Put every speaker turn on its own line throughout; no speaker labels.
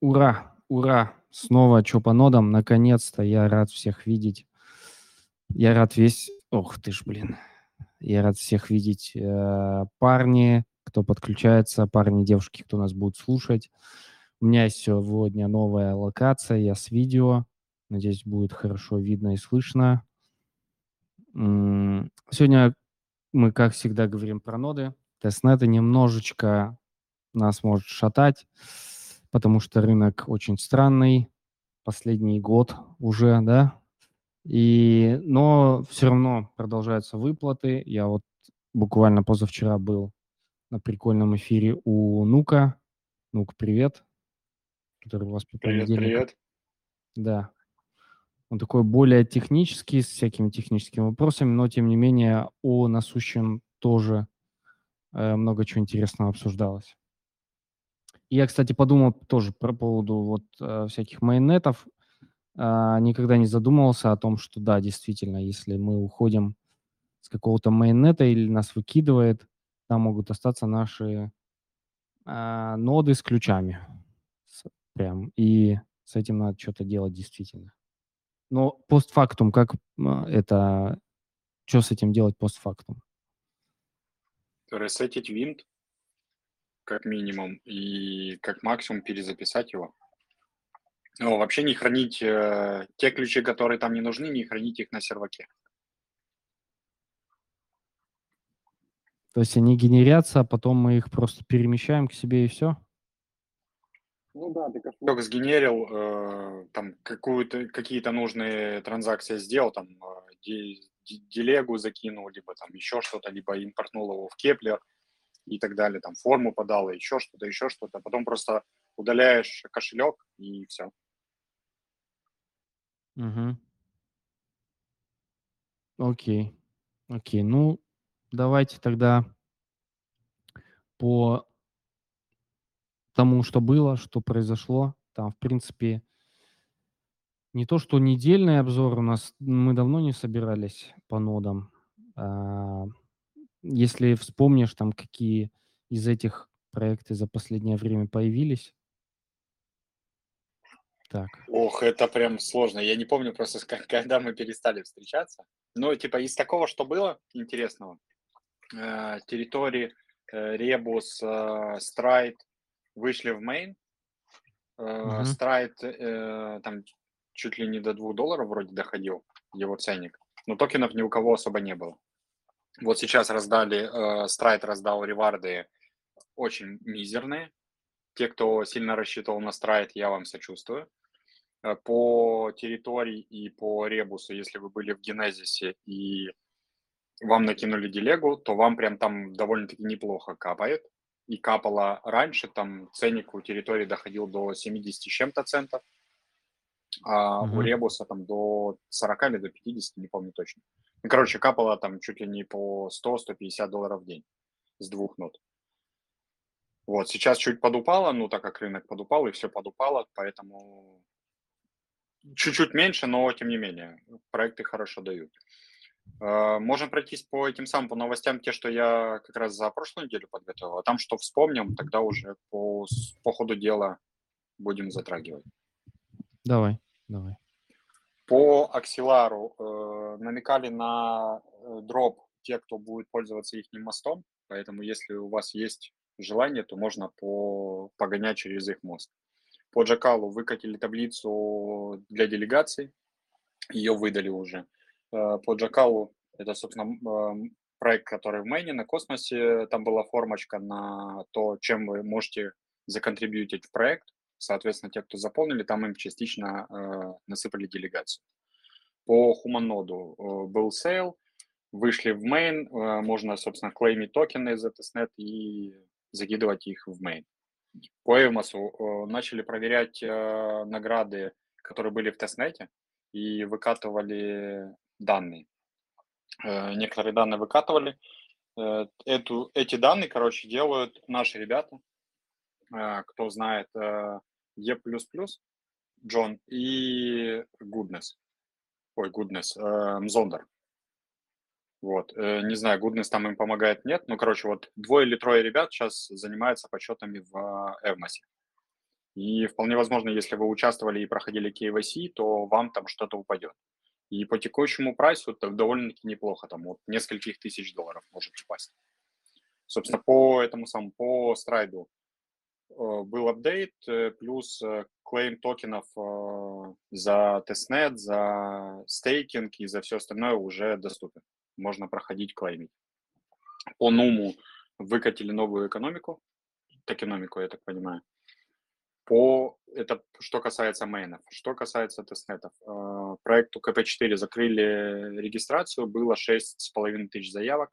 Ура, ура! Снова что по нодам? Наконец-то я рад всех видеть. Я рад весь... Ох ты ж, блин. Я рад всех видеть. Э, парни, кто подключается, парни, девушки, кто нас будет слушать. У меня сегодня новая локация, я с видео. Надеюсь, будет хорошо видно и слышно. Сегодня мы, как всегда, говорим про ноды. Тестнеты немножечко нас может шатать, потому что рынок очень странный, последний год уже, да, и, но все равно продолжаются выплаты. Я вот буквально позавчера был на прикольном эфире у Нука. Нук, привет.
Который у вас по Привет, привет.
Да. Он такой более технический, с всякими техническими вопросами, но тем не менее о насущем тоже э, много чего интересного обсуждалось. Я, кстати, подумал тоже про поводу вот э, всяких майонетов. Э, никогда не задумывался о том, что да, действительно, если мы уходим с какого-то майонета или нас выкидывает, там могут остаться наши э, ноды с ключами. С, прям. И с этим надо что-то делать действительно. Но постфактум, как это, что с этим делать постфактум?
Ресетить винт, как минимум, и как максимум перезаписать его. Ну, вообще не хранить э, те ключи, которые там не нужны, не хранить их на серваке.
То есть они генерятся, а потом мы их просто перемещаем к себе и все?
Ну да, ты кошелек сгенерил, э, там какую-то, какие-то нужные транзакции сделал, там э, делегу закинул, либо там еще что-то, либо импортнул его в Keplr и так далее, там форму подал, еще что-то, еще что-то. Потом просто удаляешь кошелек и все.
Угу. Окей. Окей. Ну, давайте тогда по тому, что было, что произошло. Там, в принципе, не то, что недельный обзор у нас, мы давно не собирались по нодам. Если вспомнишь, там, какие из этих проекты за последнее время появились.
Так. Ох, это прям сложно. Я не помню просто, когда мы перестали встречаться. Но, типа, из такого, что было интересного, э, территории э, Ребус, э, Страйт, вышли в main. Э, Stride э, там чуть ли не до 2 долларов вроде доходил, его ценник. Но токенов ни у кого особо не было. Вот сейчас раздали, Stride раздал реварды очень мизерные. Те, кто сильно рассчитывал на Stride, я вам сочувствую. Э, по Teritori и по Rebus у, если вы были в Генезисе и вам накинули делегу, то вам прям там довольно-таки неплохо капает и капало раньше, там ценник у территории доходил до 70 с чем-то центов, а угу. у Ребуса там до 40 или до 50, не помню точно. Ну, короче, капало там чуть ли не по 100-150 долларов в день с двух нот. Вот, сейчас чуть подупало, ну, так как рынок подупал, и все подупало, поэтому чуть-чуть меньше, но тем не менее, проекты хорошо дают. Э, можем пройтись по этим самым, по новостям, те, что я как раз за прошлую неделю подготовил, а там что вспомним, тогда уже по, по ходу дела будем затрагивать.
Давай, давай.
По Аксилару э, намекали на э, дроп те, кто будет пользоваться их мостом, поэтому если у вас есть желание, то можно по, погонять через их мост. По Джакалу выкатили таблицу для делегаций, ее выдали уже. Э, по Джакалу, это, собственно, эм, проект, который в Мэйне на космосе, там была формочка на то, чем вы можете законтрибьютить в проект. Соответственно, те, кто заполнили, там им частично э, насыпали делегацию. По Хуманоду э, был sale, вышли в main, э, можно, собственно, клеймить токены из testnet и закидывать их в main. По Эвмосу э, начали проверять э, награды, которые были в тестнете, и выкатывали данные. Э, некоторые данные выкатывали. Э, эту, эти данные, короче, делают наши ребята, э, кто знает E++, Джон и Goodness. Ой, Goodness, Мзондер. Вот, не знаю, Goodness там им помогает, нет. Ну, короче, вот двое или трое ребят сейчас занимаются подсчетами в Эвмосе. И вполне возможно, если вы участвовали и проходили KYC, то вам там что-то упадет. И по текущему прайсу это довольно-таки неплохо, там от нескольких тысяч долларов может упасть. Собственно, по этому самому, по страйду э, был апдейт, э, плюс э, claim токенов за тестнет, за стейкинг и за все остальное уже доступен. Можно проходить клеймить. По Нуму выкатили новую экономику, токеномику, я так понимаю. По, это что касается мейнов. Что касается тестнетов. Э, проекту КП-4 закрыли регистрацию, было 6,5 тысяч заявок,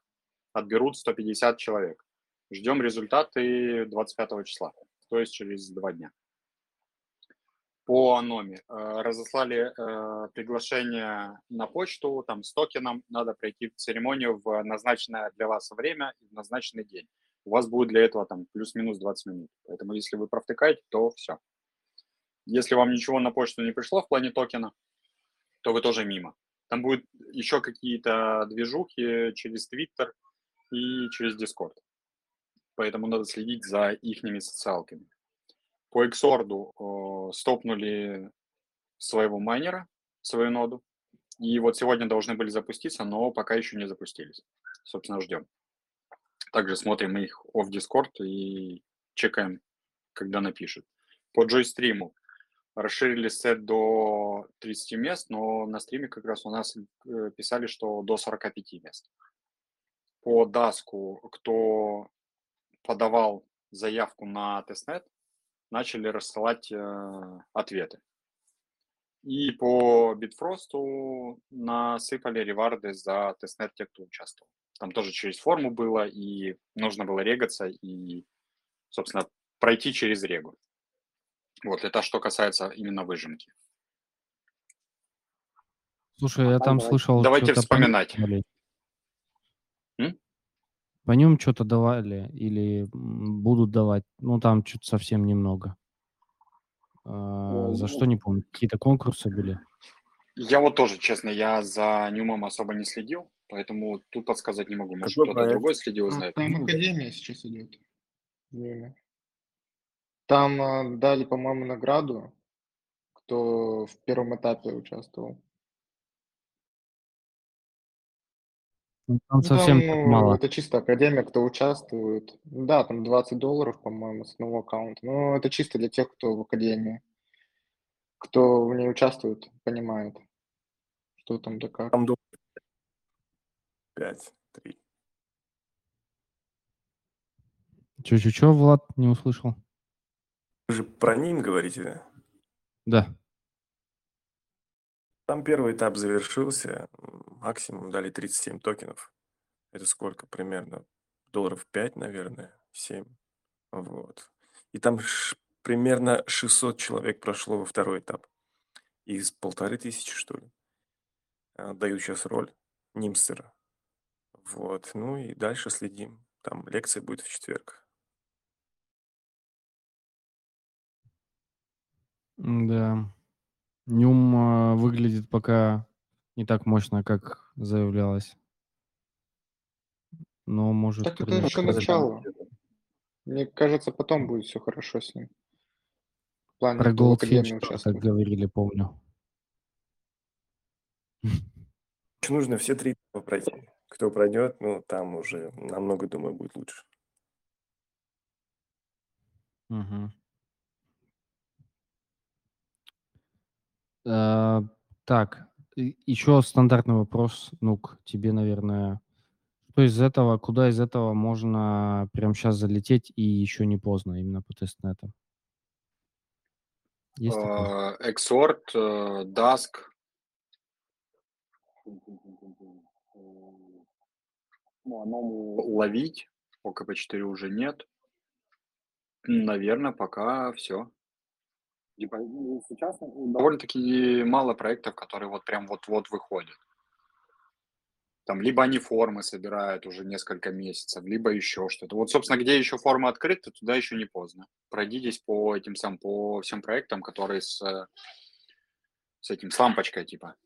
отберут 150 человек. Ждем результаты 25 числа, то есть через два дня. По Аноме. Э, разослали э, приглашение на почту, там с токеном, надо пройти церемонию в назначенное для вас время и в назначенный день у вас будет для этого там плюс-минус 20 минут. Поэтому если вы провтыкаете, то все. Если вам ничего на почту не пришло в плане токена, то вы тоже мимо. Там будет еще какие-то движухи через Twitter и через Discord. Поэтому надо следить за их социалками. По Xord э, стопнули своего майнера, свою ноду. И вот сегодня должны были запуститься, но пока еще не запустились. Собственно, ждем. Также смотрим их в Discord и чекаем, когда напишут. По джойстриму расширили сет до 30 мест, но на стриме как раз у нас э, писали, что до 45 мест. По даску, кто подавал заявку на тестнет, начали рассылать э, ответы. И по Bifrost у насыпали реварды за тестнет те, кто участвовал. Там тоже через форму было, и нужно было регаться, и, собственно, пройти через регу. Вот, это что касается именно выжимки.
Слушай, я там
Давай.
слышал...
Давайте вспоминать.
По нем что-то давали или м, будут давать. Ну, там что-то совсем немного. А, за что не помню. Какие-то конкурсы были.
Я вот тоже, честно, я за Ньюмом особо не следил, поэтому тут подсказать не могу. Может,
Какой
кто-то
проект?
другой следил и
А,
знает.
Там Академия сейчас идет. Время. Там а, дали, по-моему, награду, кто в первом этапе участвовал.
Ну, Там
Ну,
совсем
там, ну,
мало.
это чисто Академия, кто участвует. Да, там 20 долларов, по-моему, с одного аккаунта. Но это чисто для тех, кто в Академии. Кто в ней участвует, понимает, что там да как.
Там до 5, 3.
Че-че-че, Влад, не услышал?
Вы же про ним говорите, да?
Да.
Там первый этап завершился, максимум дали 37 токенов. Это сколько примерно? Долларов 5, наверное, 7. Вот. И там примерно 600 человек прошло во второй этап. Из полторы тысячи, что ли. А, Дают сейчас роль Нимстера. Вот. Ну и дальше следим. Там лекция будет в четверг.
Да. Нюм а, выглядит пока не так мощно, как заявлялось. Но может
Так это только начало. Мне кажется, потом будет все хорошо с ним. В плане,
Про Goldfinch так говорили, помню.
Нужно все три пройти. Кто пройдет, ну, там уже намного, думаю, будет лучше.
Мгм. А, так, еще стандартный вопрос, Нук, тебе, наверное. Что из этого, куда из этого можно прямо сейчас залететь и еще не поздно, именно по тестнетам? Есть?
Э, Exort, э, Dusk. Ну, оно ловить. По КП-4 уже нет. Наверное, пока все. Сейчас ну, довольно-таки мало проектов, которые вот прям вот-вот выходят. Там либо они формы собирают уже несколько месяцев, либо еще что-то. Вот, собственно, где еще форма открыта, туда еще не поздно. Пройдитесь по этим сам, по всем проектам, которые с, с этим, с лампочкой, типа.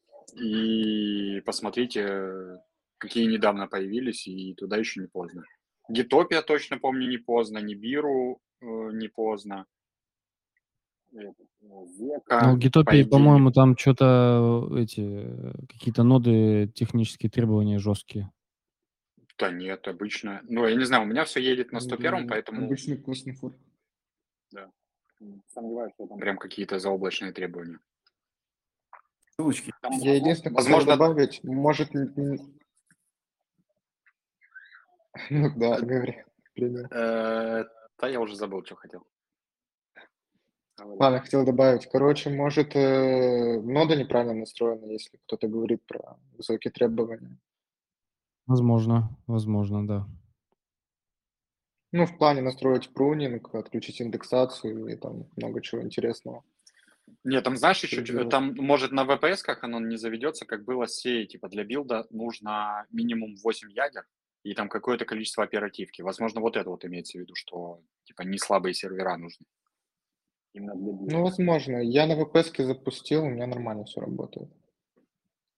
И посмотрите, какие недавно появились, и туда еще не поздно. Гитопия точно помню не поздно, Нибиру э, не поздно. Э,
Ну,
века,
в Гитопии,
по
по-моему, там что-то эти э, какие-то ноды, технические требования жесткие.
Да нет, обычно. Ну, я не знаю, у меня все едет на 101, поэтому
Обычный космофор.
сомневаюсь, что там прям какие-то заоблачные требования.
Ссылочки.
Там,
Я единственное
возможно,
добавить, может... Ну да, говори. Пример.
э, да, я уже забыл, что хотел. Говори.
Ладно, хотел добавить. Короче, может, э, нода неправильно настроена, если кто-то говорит про высокие требования.
Возможно, возможно, да.
Ну, в плане настроить прунинг, отключить индексацию и там много чего интересного.
Нет, там знаешь еще,
Перебил.
там может на VPS как оно не заведется, как было с сей, типа для билда нужно минимум 8 ядер и там какое-то количество оперативки. Возможно, вот это вот имеется в виду, что типа не слабые сервера нужны. Именно для билда.
Ну, возможно. Я на VPS запустил, у меня нормально все работает.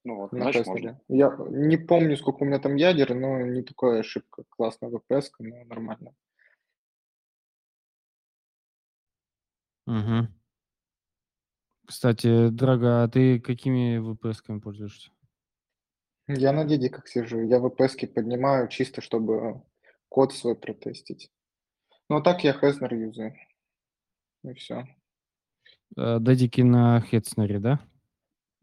Ну вот,
На
значит, можно.
Я не помню, сколько у меня там ядер, но не такая ошибка. Классная VPS, но нормально.
Мгм. Кстати, Драга, а ты какими VPS-ками пользуешься?
Я на деде как сижу. Я VPS поднимаю чисто, чтобы код свой протестить. Ну, а так я Хезнер юзаю. И все.
Э, Дедики на Хетснере, да?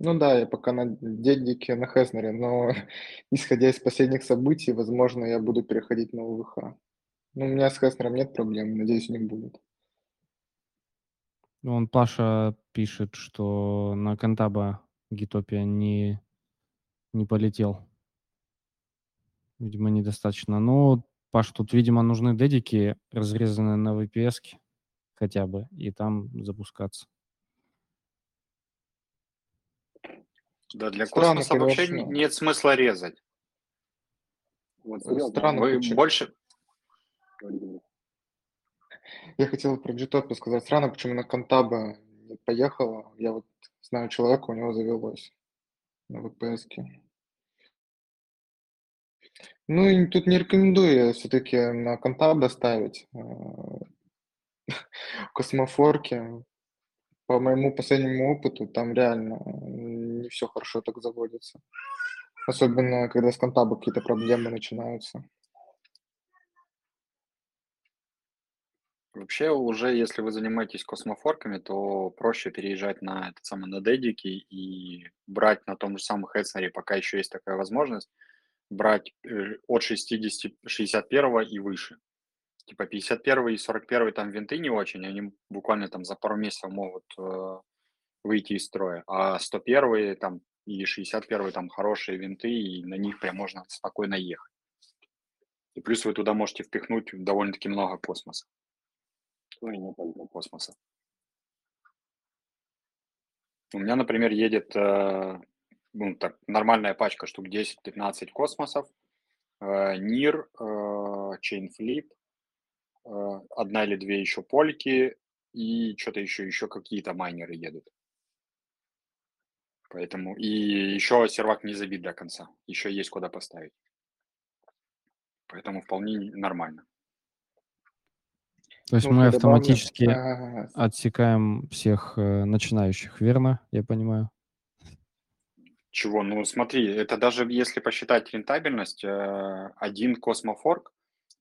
Ну да, я пока на дедике, на Хезнере, но исходя из последних событий, возможно, я буду переходить на УВХ. Ну, у меня с Хезнером нет проблем, надеюсь, не будет.
Вон Паша пишет, что на Кантаба Гитопия не, не полетел. Видимо, недостаточно. Ну, Паш, тут, видимо, нужны дедики, разрезанные на VPS хотя бы, и там запускаться.
Да, для
Странно,
космоса вообще
конечно.
н- нет смысла резать. Вот, серьезно,
Странно,
вы
почему-
больше...
Я хотел про Gtopia сказать. Странно, почему на Кантаба не поехала. Я вот знаю человека, у него завелось на VPS. -ке. Ну, и тут не рекомендую все-таки на Кантаба ставить. Космофорки. По моему последнему опыту, там реально не все хорошо так заводится. Особенно, когда с Кантаба какие-то проблемы начинаются.
Вообще уже, если вы занимаетесь космофорками, то проще переезжать на этот самый на дедики и брать на том же самом Хедснере, пока еще есть такая возможность, брать э, от 60, 61 и выше. Типа 51 и 41 там винты не очень, они буквально там за пару месяцев могут э, выйти из строя, а 101 там и 61 там хорошие винты, и на них прям можно спокойно ехать. И плюс вы туда можете впихнуть довольно-таки много космоса. Ну и не только космоса. У меня, например, едет э, ну, так, нормальная пачка штук 10-15 космосов, э, NIR, э, Chainflip, одна или две еще польки и что-то еще, еще какие-то майнеры едут. Поэтому и еще сервак не забит до конца, еще есть куда поставить. Поэтому вполне нормально.
То есть
Ну,
мы
добавлю,
автоматически
а,
отсекаем всех э, начинающих, верно? Я понимаю.
Чего? Ну, смотри, это даже если посчитать рентабельность, э, один космофорк,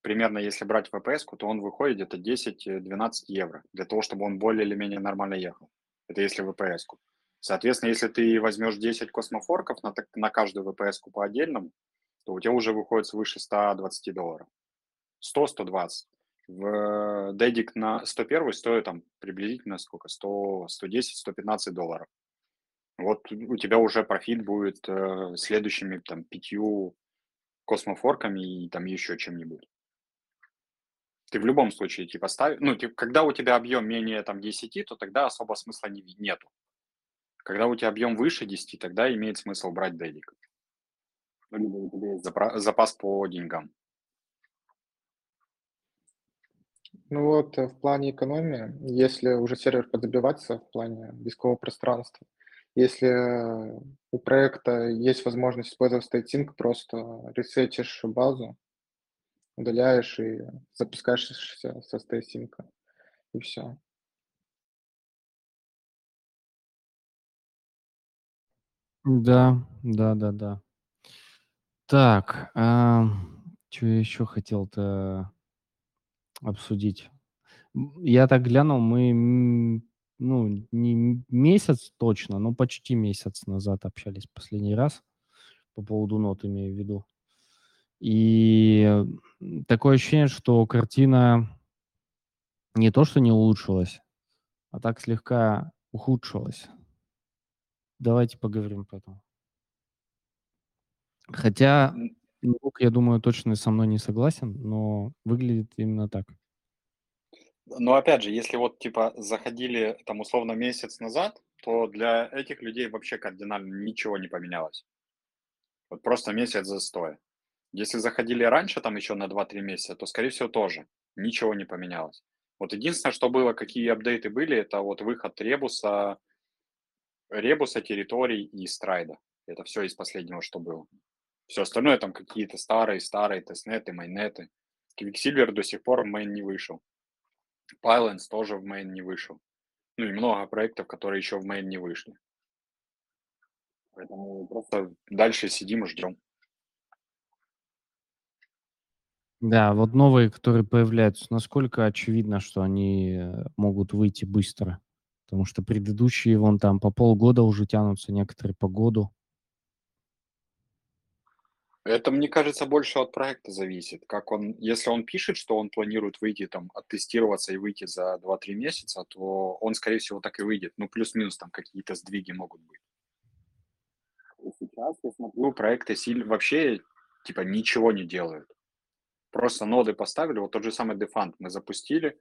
примерно если брать VPS, то он выходит где-то 10-12 евро для того, чтобы он более или менее нормально ехал. Это если VPS. -ку. Соответственно, если ты возьмешь 10 космофорков на, на каждую VPS по отдельному, то у тебя уже выходит свыше 120 долларов. 100-120. В дедик на 101 стоит там приблизительно сколько? 100, 110-115 долларов. Вот у тебя уже профит будет э, следующими там пятью космофорками и там еще чем-нибудь. Ты в любом случае типа ставишь, ну, типа, когда у тебя объем менее там 10, то тогда особо смысла не, нету. Когда у тебя объем выше 10, тогда имеет смысл брать дедик. Ну, либо запас по деньгам.
Ну вот, э, в плане экономии, если уже сервер подзабивается в плане дискового пространства, если э, у проекта есть возможность использовать StateSync, просто ресетишь базу, удаляешь и запускаешься со стейсинка. И все.
Да, да, да, да. Так, а, что я еще хотел-то обсудить? Я так глянул, мы ну, не месяц точно, но почти месяц назад общались последний раз по поводу нот, имею в виду. И такое ощущение, что картина не то, что не улучшилась, а так слегка ухудшилась. Давайте поговорим по этому. Хотя, я думаю, точно со мной не согласен, но выглядит именно так.
Но опять же, если вот типа заходили там условно месяц назад, то для этих людей вообще кардинально ничего не поменялось. Вот просто месяц застоя. Если заходили раньше, там еще на 2-3 месяца, то, скорее всего, тоже ничего не поменялось. Вот единственное, что было, какие апдейты были, это вот выход Ребуса, Ребуса, территорий и Страйда. Это все из последнего, что было. Все остальное там какие-то старые-старые тестнеты, майнеты. Quicksilver до сих пор в main не вышел. Pylons тоже в main не вышел. Ну и много проектов, которые еще в main не вышли. Поэтому просто дальше сидим и ждем.
Да, вот новые, которые появляются, насколько очевидно, что они э, могут выйти быстро? Потому что предыдущие, вон там, по полгода уже тянутся, некоторые по году.
Это, мне кажется, больше от проекта зависит. Как он, если он пишет, что он планирует выйти там, оттестироваться и выйти за 2-3 месяца, то он, скорее всего, так и выйдет. Ну, плюс-минус там какие-то сдвиги могут быть. И сейчас я смотрю, проекты сильно вообще типа ничего не делают. Просто ноды поставили, вот тот же самый Defund мы запустили,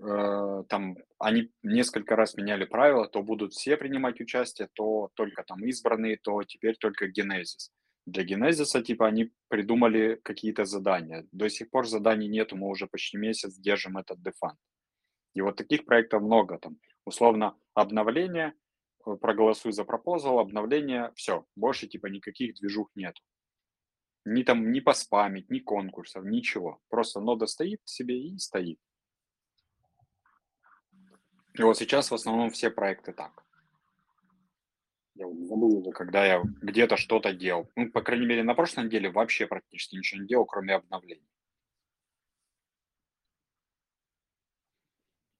э, там они несколько раз меняли правила, то будут все принимать участие, то только там избранные, то теперь только Genesis для генезиса, типа, они придумали какие-то задания. До сих пор заданий нету, мы уже почти месяц держим этот дефанд. И вот таких проектов много там. Условно, обновление, э, проголосуй за пропозал, обновление, все, больше типа никаких движух нет. Ни там, ни поспамить, ни конкурсов, ничего. Просто нода стоит себе и стоит. И вот сейчас в основном все проекты так. Я забыл когда я где-то что-то делал. Ну, по крайней мере, на прошлой неделе вообще практически ничего не делал, кроме обновлений.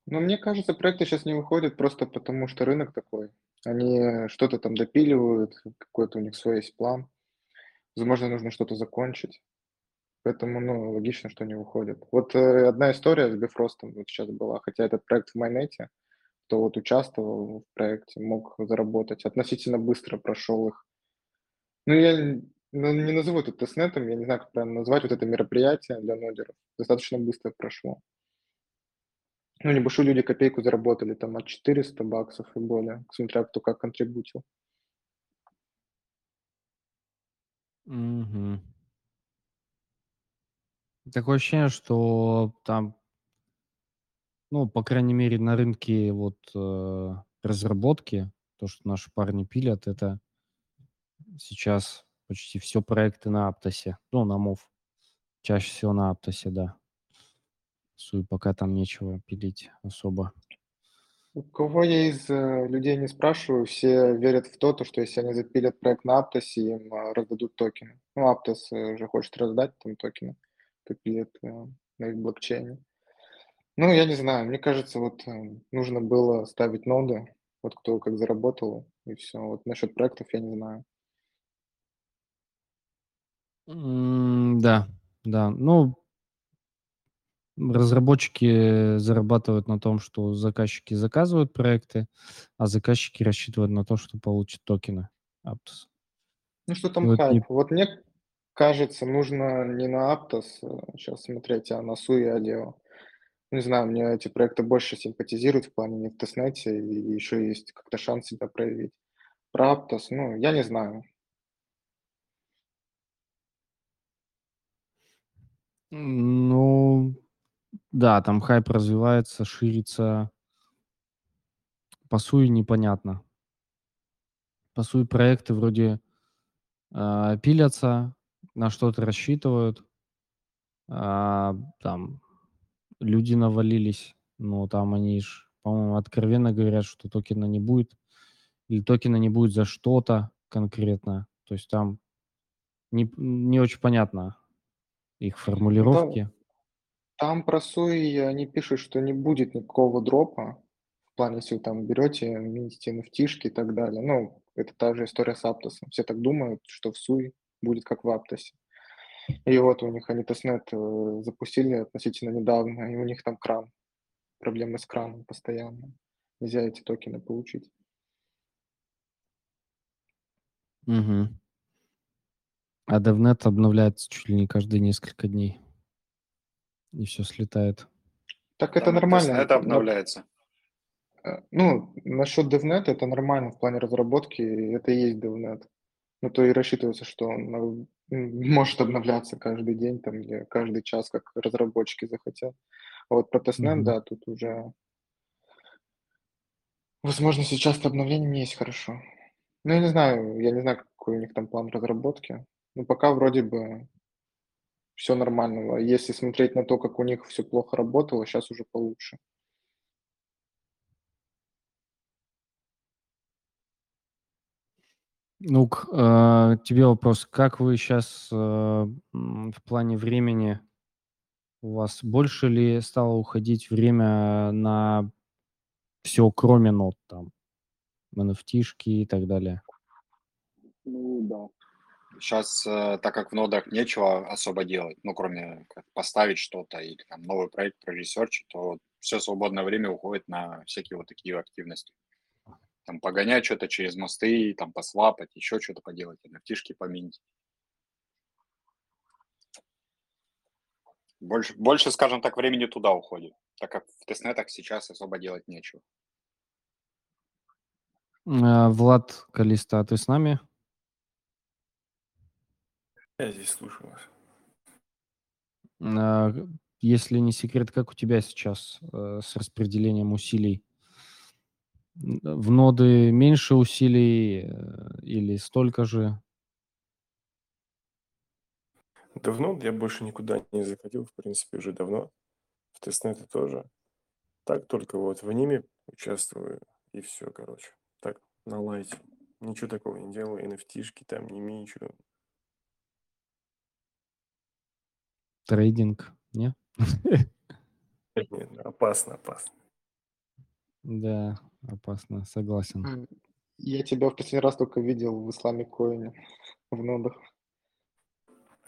Ну, мне кажется, проекты сейчас не выходят просто потому, что рынок такой. Они что-то там допиливают, какой-то у них свой есть план. Возможно, нужно что-то закончить. Поэтому, ну, логично, что они выходят. Вот э, одна история с Бифростом вот сейчас была, хотя этот проект в Майнете, кто вот участвовал в проекте, мог заработать. Относительно быстро прошел их. Ну, я ну, не назову это тестнетом, я не знаю, как правильно назвать вот это мероприятие для нодеров. Достаточно быстро прошло. Ну, небольшие люди копейку заработали там от 400 баксов и более, смотря кто как контрибутил.
Угу. Такое ощущение, что там ну, по крайней мере, на рынке вот э, разработки, то, что наши парни пилят, это сейчас почти все проекты на Аптосе, ну, на МОВ. Чаще всего на Аптосе, да. Суй, пока там нечего пилить особо.
У кого я из э, людей не спрашиваю, все верят в то, то, что если они запилят проект на Аптосе, им э, раздадут токены. Ну, Аптос э, же хочет раздать там токены, э, на их блокчейне. Ну, я не знаю, мне кажется, вот нужно было ставить ноды, вот кто как заработал, и все. Вот насчет проектов я не знаю.
да, да. Ну, разработчики зарабатывают на том, что заказчики заказывают проекты, а заказчики рассчитывают на то, что получат токены Aptos.
Ну, что там вот хайп? Не... Вот мне кажется, нужно не на Aptos сейчас э, смотреть, а на Sui и Adeo. Не знаю, мне эти проекты больше симпатизируют в плане не в тестнете, и еще есть как-то шанс себя проявить. Про Aptos, ну, я не знаю.
Ну, да, там хайп развивается, ширится. По сути, непонятно. По сути, проекты вроде э, пилятся, на что-то рассчитывают, а, там люди навалились, но там они ж, по-моему, откровенно говорят, что токена не будет, или токена не будет за что-то, конкретно? То есть там не, не очень понятно их
Да,
формулировки.
Там про Sui они пишут, что не будет никакого дропа. В плане, если вы там берете, минтите NFT и так далее. Ну, это та же история с Аптосом. Все так думают, что в Sui будет как в Аптосе. И вот у них они тестнет э, запустили относительно недавно, и у них там кран. Проблемы с краном постоянно. Нельзя эти токены получить.
Мгм. А DevNet обновляется чуть ли не каждые несколько дней. И все слетает.
Так это
Там и
нормально. но-
обновляется.
Э, Ну, насчет DevNet это нормально в плане разработки, это и есть DevNet. Ну, то и рассчитывается, что он м, может обновляться каждый день там, или каждый час, как разработчики захотят. А вот про тестнет,
Мгм.
да, тут уже возможности часто обновлениями есть хорошо. Ну, я не знаю, я не знаю, какой у них там план разработки. Ну, пока вроде бы все нормально. Если смотреть на то, как у них все плохо работало, сейчас уже получше.
Ну, к э, тебе вопрос. Как вы сейчас в плане времени, у вас больше ли стало уходить время на все, кроме нот там, nft и так далее?
Ну да. Сейчас, так как в нодах нечего особо делать, ну, кроме как поставить что-то или там новый проект проресерчить, то все свободное время уходит на всякие вот такие активности. Там погонять что-то через мосты, там посвапать, еще что-то поделать, nft поминить. Больше, больше, скажем так, времени туда уходит, так как в тестнетах сейчас особо делать нечего.
Э, Влад Калиста, а ты с нами?
Я здесь слушаю вас.
А, Если не секрет, как у тебя сейчас э, с распределением усилий? Н- В ноды меньше усилий э, или столько же?
Давно я больше никуда не заходил, в принципе, уже давно. В тестнеты тоже. Так только вот в ними участвую и все, короче. Так, на лайте. Ничего такого не делаю, nft там не ничего.
Трейдинг, не?
Нет, опасно, опасно.
Да, опасно, согласен.
Я тебя в последний раз только видел в Исламе Коине в нодах.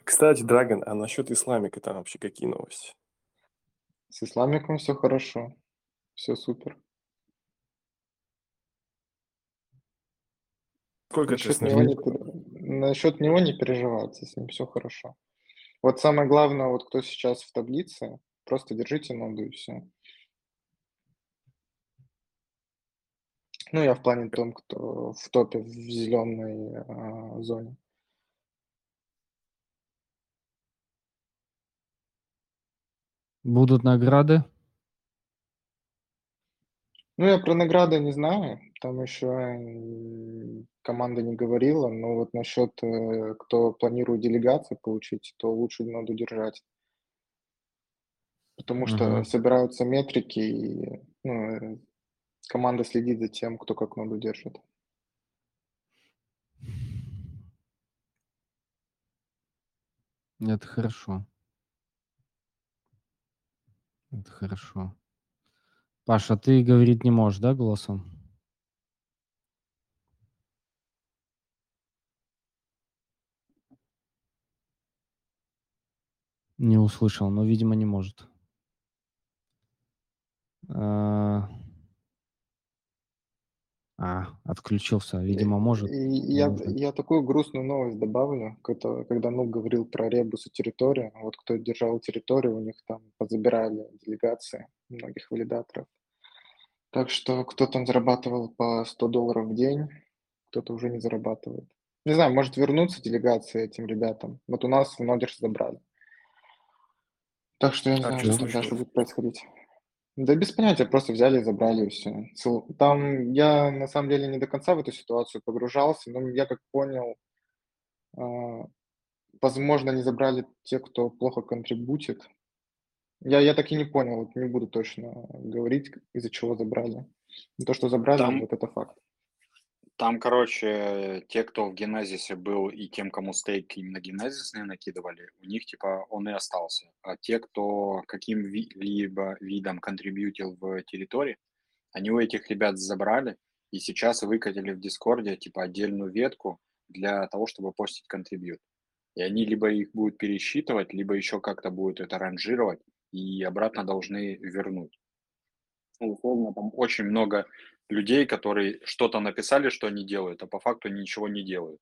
Кстати, Драгон, а насчет исламика там вообще какие новости?
С исламиком все хорошо, все супер.
Сколько
Насчет
тестнетов?
него, не, насчет него не переживайте, с ним все хорошо. Вот самое главное, вот кто сейчас в таблице, просто держите ноду и все. Ну, я в плане том, кто в топе в зеленой а, зоне.
Будут награды?
Ну, я про награды не знаю, там еще команда не говорила, но вот насчет, э, кто планирует делегации получить, то лучше ноду держать. Потому что
Мгм.
собираются метрики, и ну, команда следит за тем, кто как ноду держит.
Это хорошо. Это хорошо. Паша, ты говорить не можешь, да, голосом? Не услышал, но, видимо, не может. А, а, отключился, видимо, может.
Я, я такую грустную новость добавлю, когда, когда ну говорил про ребус и территорию. Вот кто держал территорию, у них там позабирали делегации многих валидаторов. Так что кто там зарабатывал по 100 долларов в день, кто-то уже не зарабатывает. Не знаю, может вернуться делегация этим ребятам. Вот у нас в Нодерс забрали. Так что я не
А
знаю,
что
там дальше будет происходить. Да без понятия, просто взяли и забрали и все. Там я на самом деле не до конца в эту ситуацию погружался, но я как понял, а, возможно, не забрали те, кто плохо контрибутит. Я, я так и не понял, вот не буду точно говорить, из-за чего забрали. Но То, что забрали,
Там-
вот это факт.
Там, короче, те, кто в генезисе был, и тем, кому стейк именно генезисные накидывали, у них, типа, он и остался. А те, кто каким-либо видом контрибьютил в территории, они у этих ребят забрали и сейчас выкатили в Дискорде, типа, отдельную ветку для того, чтобы постить контрибьют. И они либо их будут пересчитывать, либо еще как-то будут это ранжировать и обратно должны вернуть. Ну, условно, там очень много людей, которые что-то написали, что они делают, а по факту ничего не делают.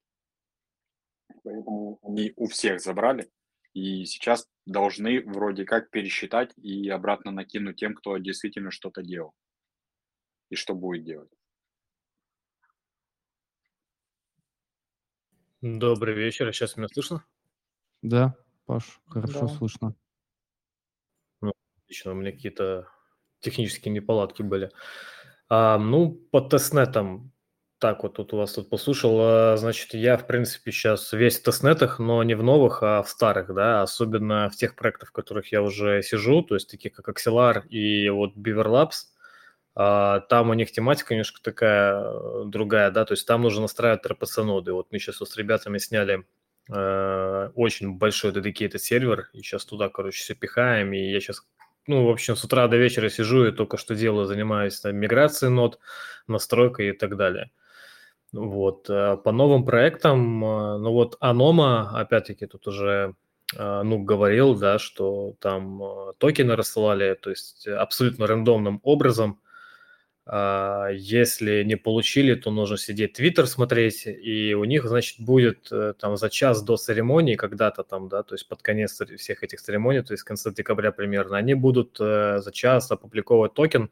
Поэтому они у всех забрали, и сейчас должны вроде как пересчитать и обратно накинуть тем, кто действительно что-то делал и что будет делать.
Добрый вечер. Сейчас меня слышно?
Да, Паш, хорошо
Да.
слышно.
Ну, отлично. У меня какие-то технические неполадки были. А, ну, по тестнетам, так вот тут у вас тут послушал, а, значит, я, в принципе, сейчас весь в тестнетах, но не в новых, а в старых, да, особенно в тех проектах, в которых я уже сижу, то есть такие как Axelar и вот Beaver Labs, а, там у них тематика немножко такая э, другая, да, то есть там нужно настраивать RPC-ноды. Вот мы сейчас вот с ребятами сняли э, очень большой dedicated сервер, и сейчас туда, короче, все пихаем, и я сейчас ну, в общем, с утра до вечера сижу и только что делаю, занимаюсь там, миграцией нод, настройкой и так далее. Вот. э, По новым проектам, э, ну вот Анома, опять-таки, тут уже ну, говорил, да, что там токены рассылали, то есть абсолютно рандомным образом. А, Если не получили, то нужно сидеть Твиттер смотреть, и у них, значит, будет э, там за час до церемонии когда-то там, да, то есть под конец всех этих церемоний, то есть в конце декабря примерно, они будут э, за час опубликовать токен,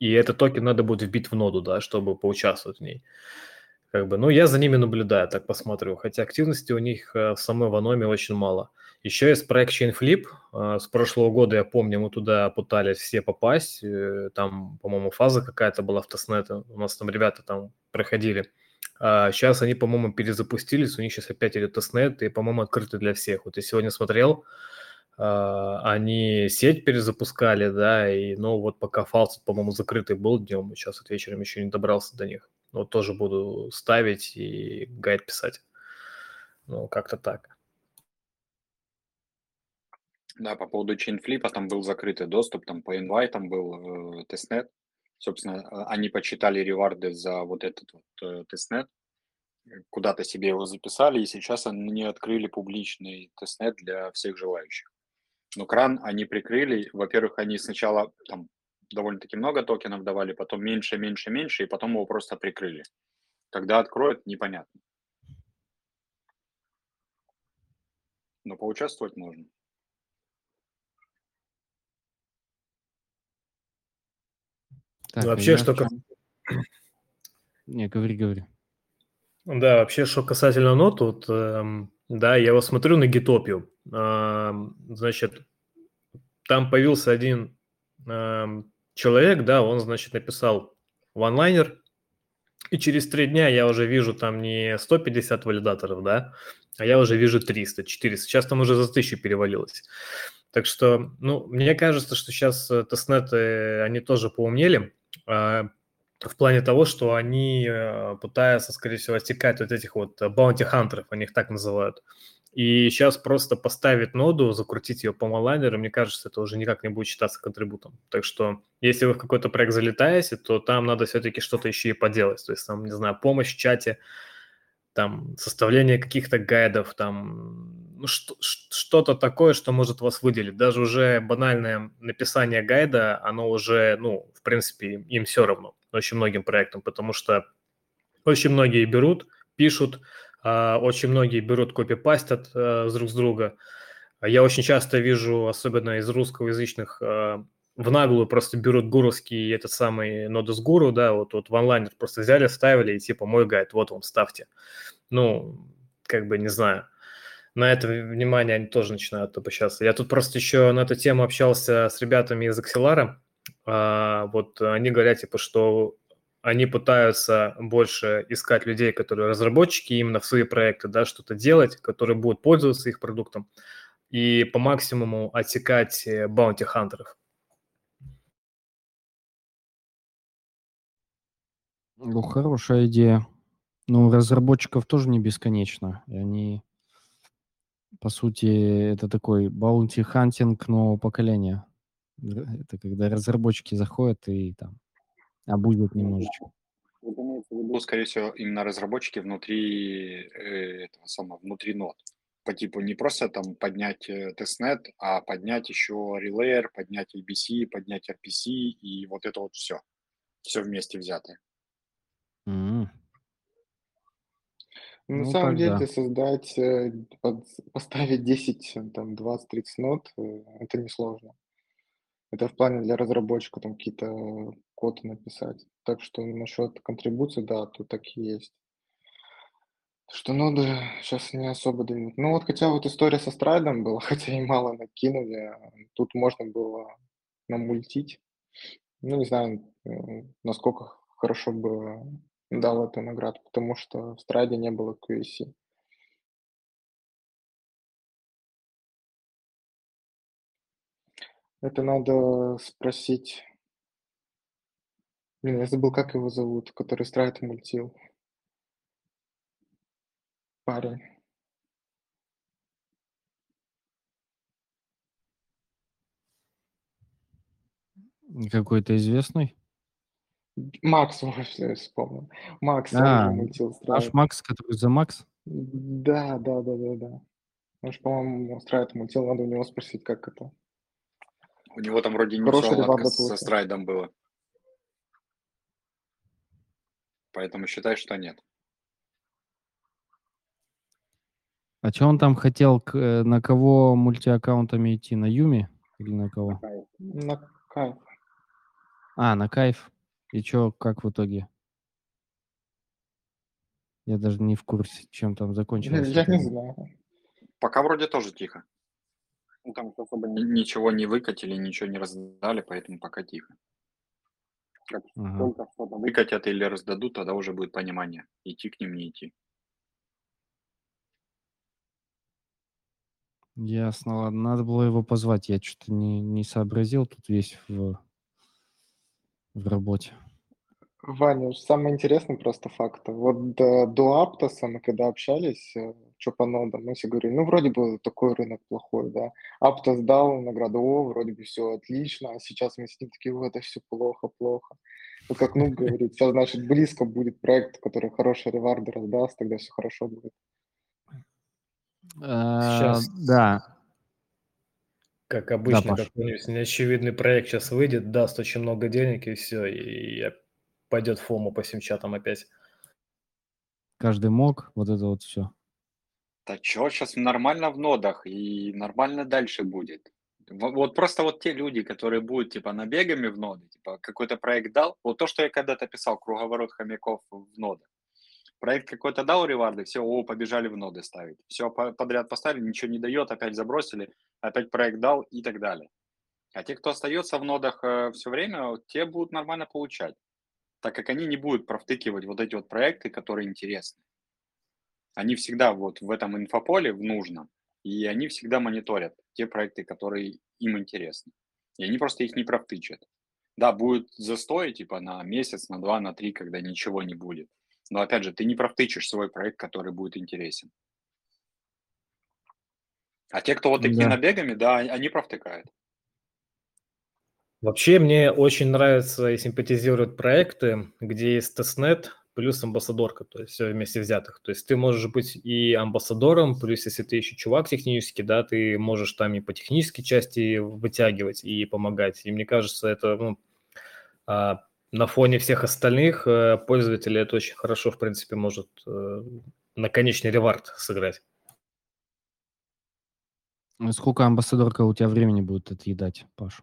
и этот токен надо будет вбить в ноду, да, чтобы поучаствовать в ней. Как бы, ну, я за ними наблюдаю, так посмотрю, хотя активности у них э, в самой в Аноме очень мало. Еще есть проект ChainFlip. э, С прошлого года, я помню, мы туда пытались все попасть. э, Там, по-моему, фаза какая-то была в тестнете. У нас там ребята там проходили. А сейчас они, по-моему, перезапустились. У них сейчас опять идет тестнет и, по-моему, открыты для всех. Вот я сегодня смотрел, а, они сеть перезапускали, да, и, ну, вот пока faucet, по-моему, закрытый был днем, сейчас вот вечером еще не добрался до них. Вот тоже буду ставить и гайд писать. Ну, как-то так.
Да, по поводу ChainFlip, там был закрытый доступ, там по инвайтам был э, тестнет. Собственно, э, они посчитали реварды за вот этот вот э, тестнет, э, куда-то себе его записали, и сейчас они открыли публичный тестнет для всех желающих. Но кран они прикрыли. Во-первых, они сначала там довольно-таки много токенов давали, потом меньше, меньше, меньше, и потом его просто прикрыли. Когда откроют, непонятно. Но поучаствовать можно.
Так,
Вообще, что кас-
Не, говори, говори.
Да, вообще, что касательно нот, вот, эм, да, я вот смотрю на Гитопию, эм, значит, там появился один эм, человек, да, он, значит, написал ванлайнер, и через три дня я уже вижу там не 150 валидаторов, да, а я уже вижу 300, 400, сейчас там уже за 1000 перевалилось. Так что, ну, мне кажется, что сейчас тестнеты, они тоже поумнели, в плане того, что они э, пытаются, скорее всего, отсекать вот этих вот баунти-хантеров, они их так называют. И сейчас просто поставить ноду, закрутить ее по малайнеру, мне кажется, это уже никак не будет считаться контрибутом. Так что, если вы в какой-то проект залетаете, то там надо все-таки что-то еще и поделать. То есть, там, не знаю, помощь в чате, там, составление каких-то гайдов, там, ну, что-то такое, что может вас выделить. Даже уже банальное написание гайда, оно уже, ну, в принципе, им все равно, очень многим проектам, потому что очень многие берут, пишут, а, очень многие берут, копипастят с друг с друга. Я очень часто вижу, особенно из русскоязычных, а, в наглую просто берут гуровский этот самый Nodus Guru, да, вот, вот в онлайнер просто взяли, вставили, и типа мой гайд, вот вам, ставьте. Ну, как бы, не знаю. На это внимание они тоже начинают обращаться. Я тут просто еще на эту тему общался с ребятами из Axelar. А, вот они говорят, типа, что они пытаются больше искать людей, которые разработчики именно в свои проекты, да, что-то делать, которые будут пользоваться их продуктом, и по максимуму отсекать баунти-хантеров.
Ну, хорошая идея. Ну, разработчиков тоже не бесконечно. И они, по сути, это такой bounty hunting нового поколения. Это когда разработчики заходят и там абузят немножечко.
Вот имеется в виду, скорее всего, именно разработчики внутри э, этого самого, внутри нод. По типу не просто там поднять э, тестнет, а поднять еще Relayer, поднять IBC, поднять RPC и вот это вот все. Все вместе взятое.
Ну, На
Ну,
самом деле создать, э, под- поставить 10, э, там, 20-30 нот, это несложно. Это в плане для разработчика там какие-то коды написать. Так что насчет контрибуции, да, тут так и есть. Что ноды сейчас не особо дают. Ну вот хотя вот история со страйдом была, хотя и мало накинули, тут можно было намультить. Ну, не знаю, э, насколько хорошо бы дал эту награду, потому что в страйде не было QAC. Это надо спросить. Блин, я забыл, как его зовут, который страйд мультил. Парень.
Какой-то известный?
Макс, я вспомнил. Макс, он
А,
мультил
наш
страйд.
Макс, который за Макс?
Да, да, да, да, да. Он же, по-моему, страйд мультил, надо у него спросить, как это.
У него там вроде не все со страйдом было. Поэтому считай, что нет.
А что он там хотел, э, на кого мультиаккаунтами идти? На Юми или на кого?
На кайф.
А, на Кайф. И что, как в итоге? Я даже не в курсе, чем там закончилось.
Я не знаю.
Пока вроде тоже тихо. Ну, там особо ни- ничего не выкатили, ничего не раздали, поэтому пока тихо. Как
Ага.
только что-то выкатят или раздадут, тогда уже будет понимание, идти к ним, не идти.
Ясно, ладно. Надо было его позвать. Я что-то не, не сообразил тут весь в, в работе.
Ваня, самое интересное просто факт. Вот до, до Аптоса мы когда общались, что по нодам, мы все говорили, ну, вроде бы такой рынок плохой, да. Аптос дал награду, о, вроде бы все отлично, а сейчас мы сидим такие, о, это все плохо, плохо. Вот как Нуб говорит, сейчас, значит, близко будет проект, который хорошие реварды раздаст, тогда все хорошо будет.
Сейчас,
да,
как обычно,
Паш.
какой-нибудь неочевидный проект сейчас выйдет, даст очень много денег, и все, и пойдет фома по всем чатам опять.
каждый мог, вот это вот все.
Да чё, сейчас нормально в нодах, и нормально дальше будет. Во- Вот просто вот те люди, которые будут типа набегами в ноды, типа какой-то проект дал, вот то, что я когда-то писал, круговорот хомяков в ноды. Проект какой-то дал реварды, все, о, побежали в ноды ставить. Все подряд поставили, ничего не дает, опять забросили, опять проект дал и так далее. А те, кто остается в нодах все время, те будут нормально получать, так как они не будут провтыкивать вот эти вот проекты, которые интересны. Они всегда вот в этом инфополе в нужном, и они всегда мониторят те проекты, которые им интересны. И они просто их не провтычат. Да, будет застой типа на месяц, на два, на три, когда ничего не будет. Но опять же, ты не провтычишь свой проект, который будет интересен. А те, кто вот такими
Да.
набегами, да, они провтыкают.
Вообще мне очень нравятся и симпатизируют проекты, где есть тестнет плюс амбассадорка, то есть все вместе взятых. То есть ты можешь быть и амбассадором, плюс если ты еще чувак технический, да, ты можешь там и по технической части вытягивать и помогать. И мне кажется, это ну, а, на фоне всех остальных э, пользователей это очень хорошо, в принципе, может э, на конечный ревард сыграть.
А Сколько амбассадорка у тебя времени будет отъедать, Паш?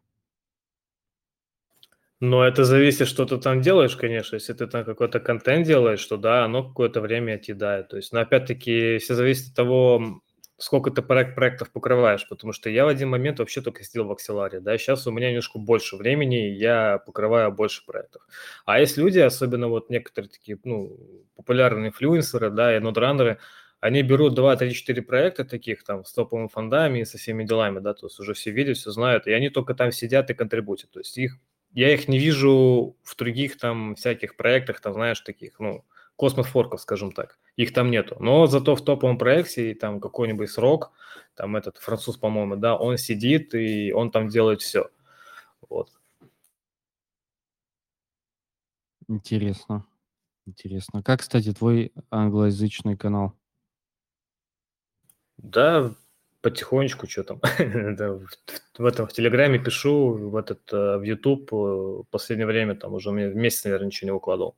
Но это зависит, что ты там делаешь, конечно. Если ты там какой-то контент делаешь, то да, оно какое-то время отъедает. То есть, но опять-таки все зависит от того, сколько ты проект, проектов покрываешь, потому что я в один момент вообще только сидел в Акселаре, да, сейчас у меня немножко больше времени, и я покрываю больше проектов. А есть люди, особенно вот некоторые такие, ну, популярные инфлюенсеры, да, и нодраннеры, они берут 2, 3, 4 проекта таких там с топовыми фондами и со всеми делами, да, то есть уже все видят, все знают, и они только там сидят и контрибутят, то есть их я их не вижу в других там всяких проектах, там, знаешь, таких, ну, космос-форков, скажем так. Их там нету. Но зато в топовом проекте там какой-нибудь срок, там этот француз, по-моему, да, он сидит и он там делает все. Вот.
Интересно. Интересно. Как, кстати, твой англоязычный канал?
Да, потихонечку, что там. в, этом в Телеграме пишу, в этот э, в YouTube в последнее время там уже месяц, наверное, ничего не выкладывал.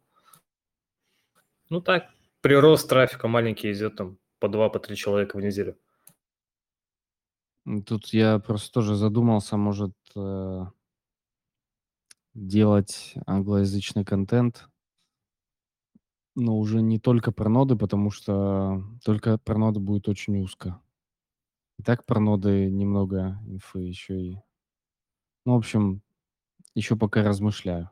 Ну так, прирост трафика маленький идет там по два, по три человека в неделю.
Тут я просто тоже задумался, может, э, делать англоязычный контент, но уже не только про ноды, потому что только про ноды будет очень узко. И так про ноды немного инфы еще и... Ну, в общем, еще пока размышляю.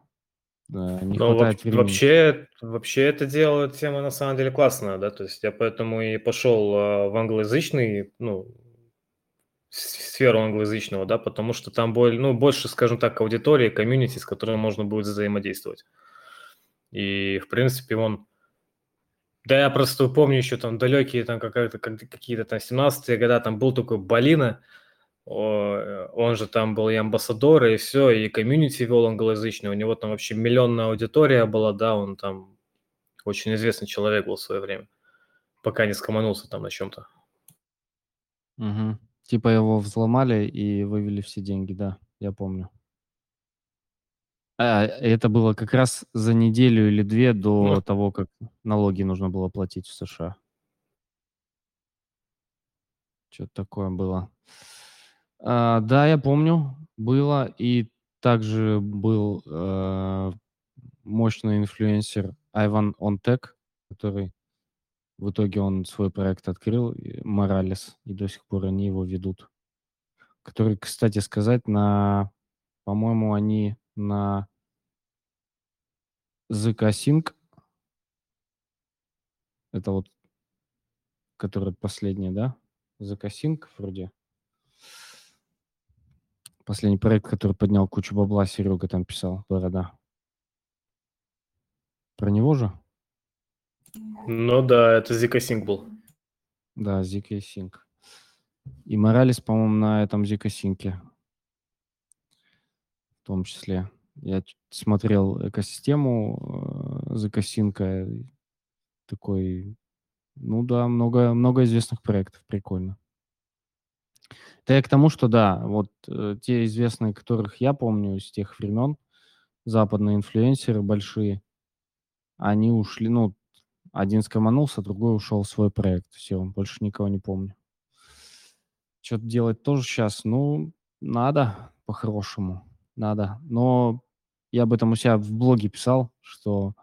Да, не
Но
хватает времени.
вообще, вообще это дело, тема на самом деле классная, да, то есть я поэтому и пошел а, в англоязычный, ну, сферу англоязычного, да, потому что там более, ну, больше, скажем так, аудитории, комьюнити, с которыми можно будет взаимодействовать. И, в принципе, он... Да, я просто помню еще там далекие, там какие-то какие-то там 17-е года, там был такой Балина, он же там был и амбассадор, и все, и комьюнити вел англоязычный, у него там вообще миллионная аудитория была, да, он там очень известный человек был в свое время, пока не скоманулся там на чем-то.
Угу. Типа его взломали и вывели все деньги, да, я помню. А, это было как раз за неделю или две до
Ну,
того, как налоги нужно было платить в США. Что-то такое было. А, да, я помню, было. И также был э, мощный инфлюенсер Айван Онтек, который в итоге он свой проект открыл, Моралес, и до сих пор они его ведут. Который, кстати сказать, на, по-моему, они на ZK Sync, это вот, который последний, да? ZK Sync вроде. Последний проект, который поднял кучу бабла, Серега там писал, Борода. Про него же?
Ну да, это Zika Sync был.
Да, ZK Sync. И Моралес, по-моему, на этом ZK Sync. В том числе. Я смотрел экосистему э, Sync. Такой, ну да, много, много известных проектов. Прикольно. Это я к тому, что да, вот э, те известные, которых я помню с тех времен, западные инфлюенсеры большие, они ушли, ну, один скоманулся, другой ушел в свой проект. Все, больше никого не помню. Что-то делать тоже сейчас, ну, надо по-хорошему, надо. Но я об этом у себя в блоге писал, что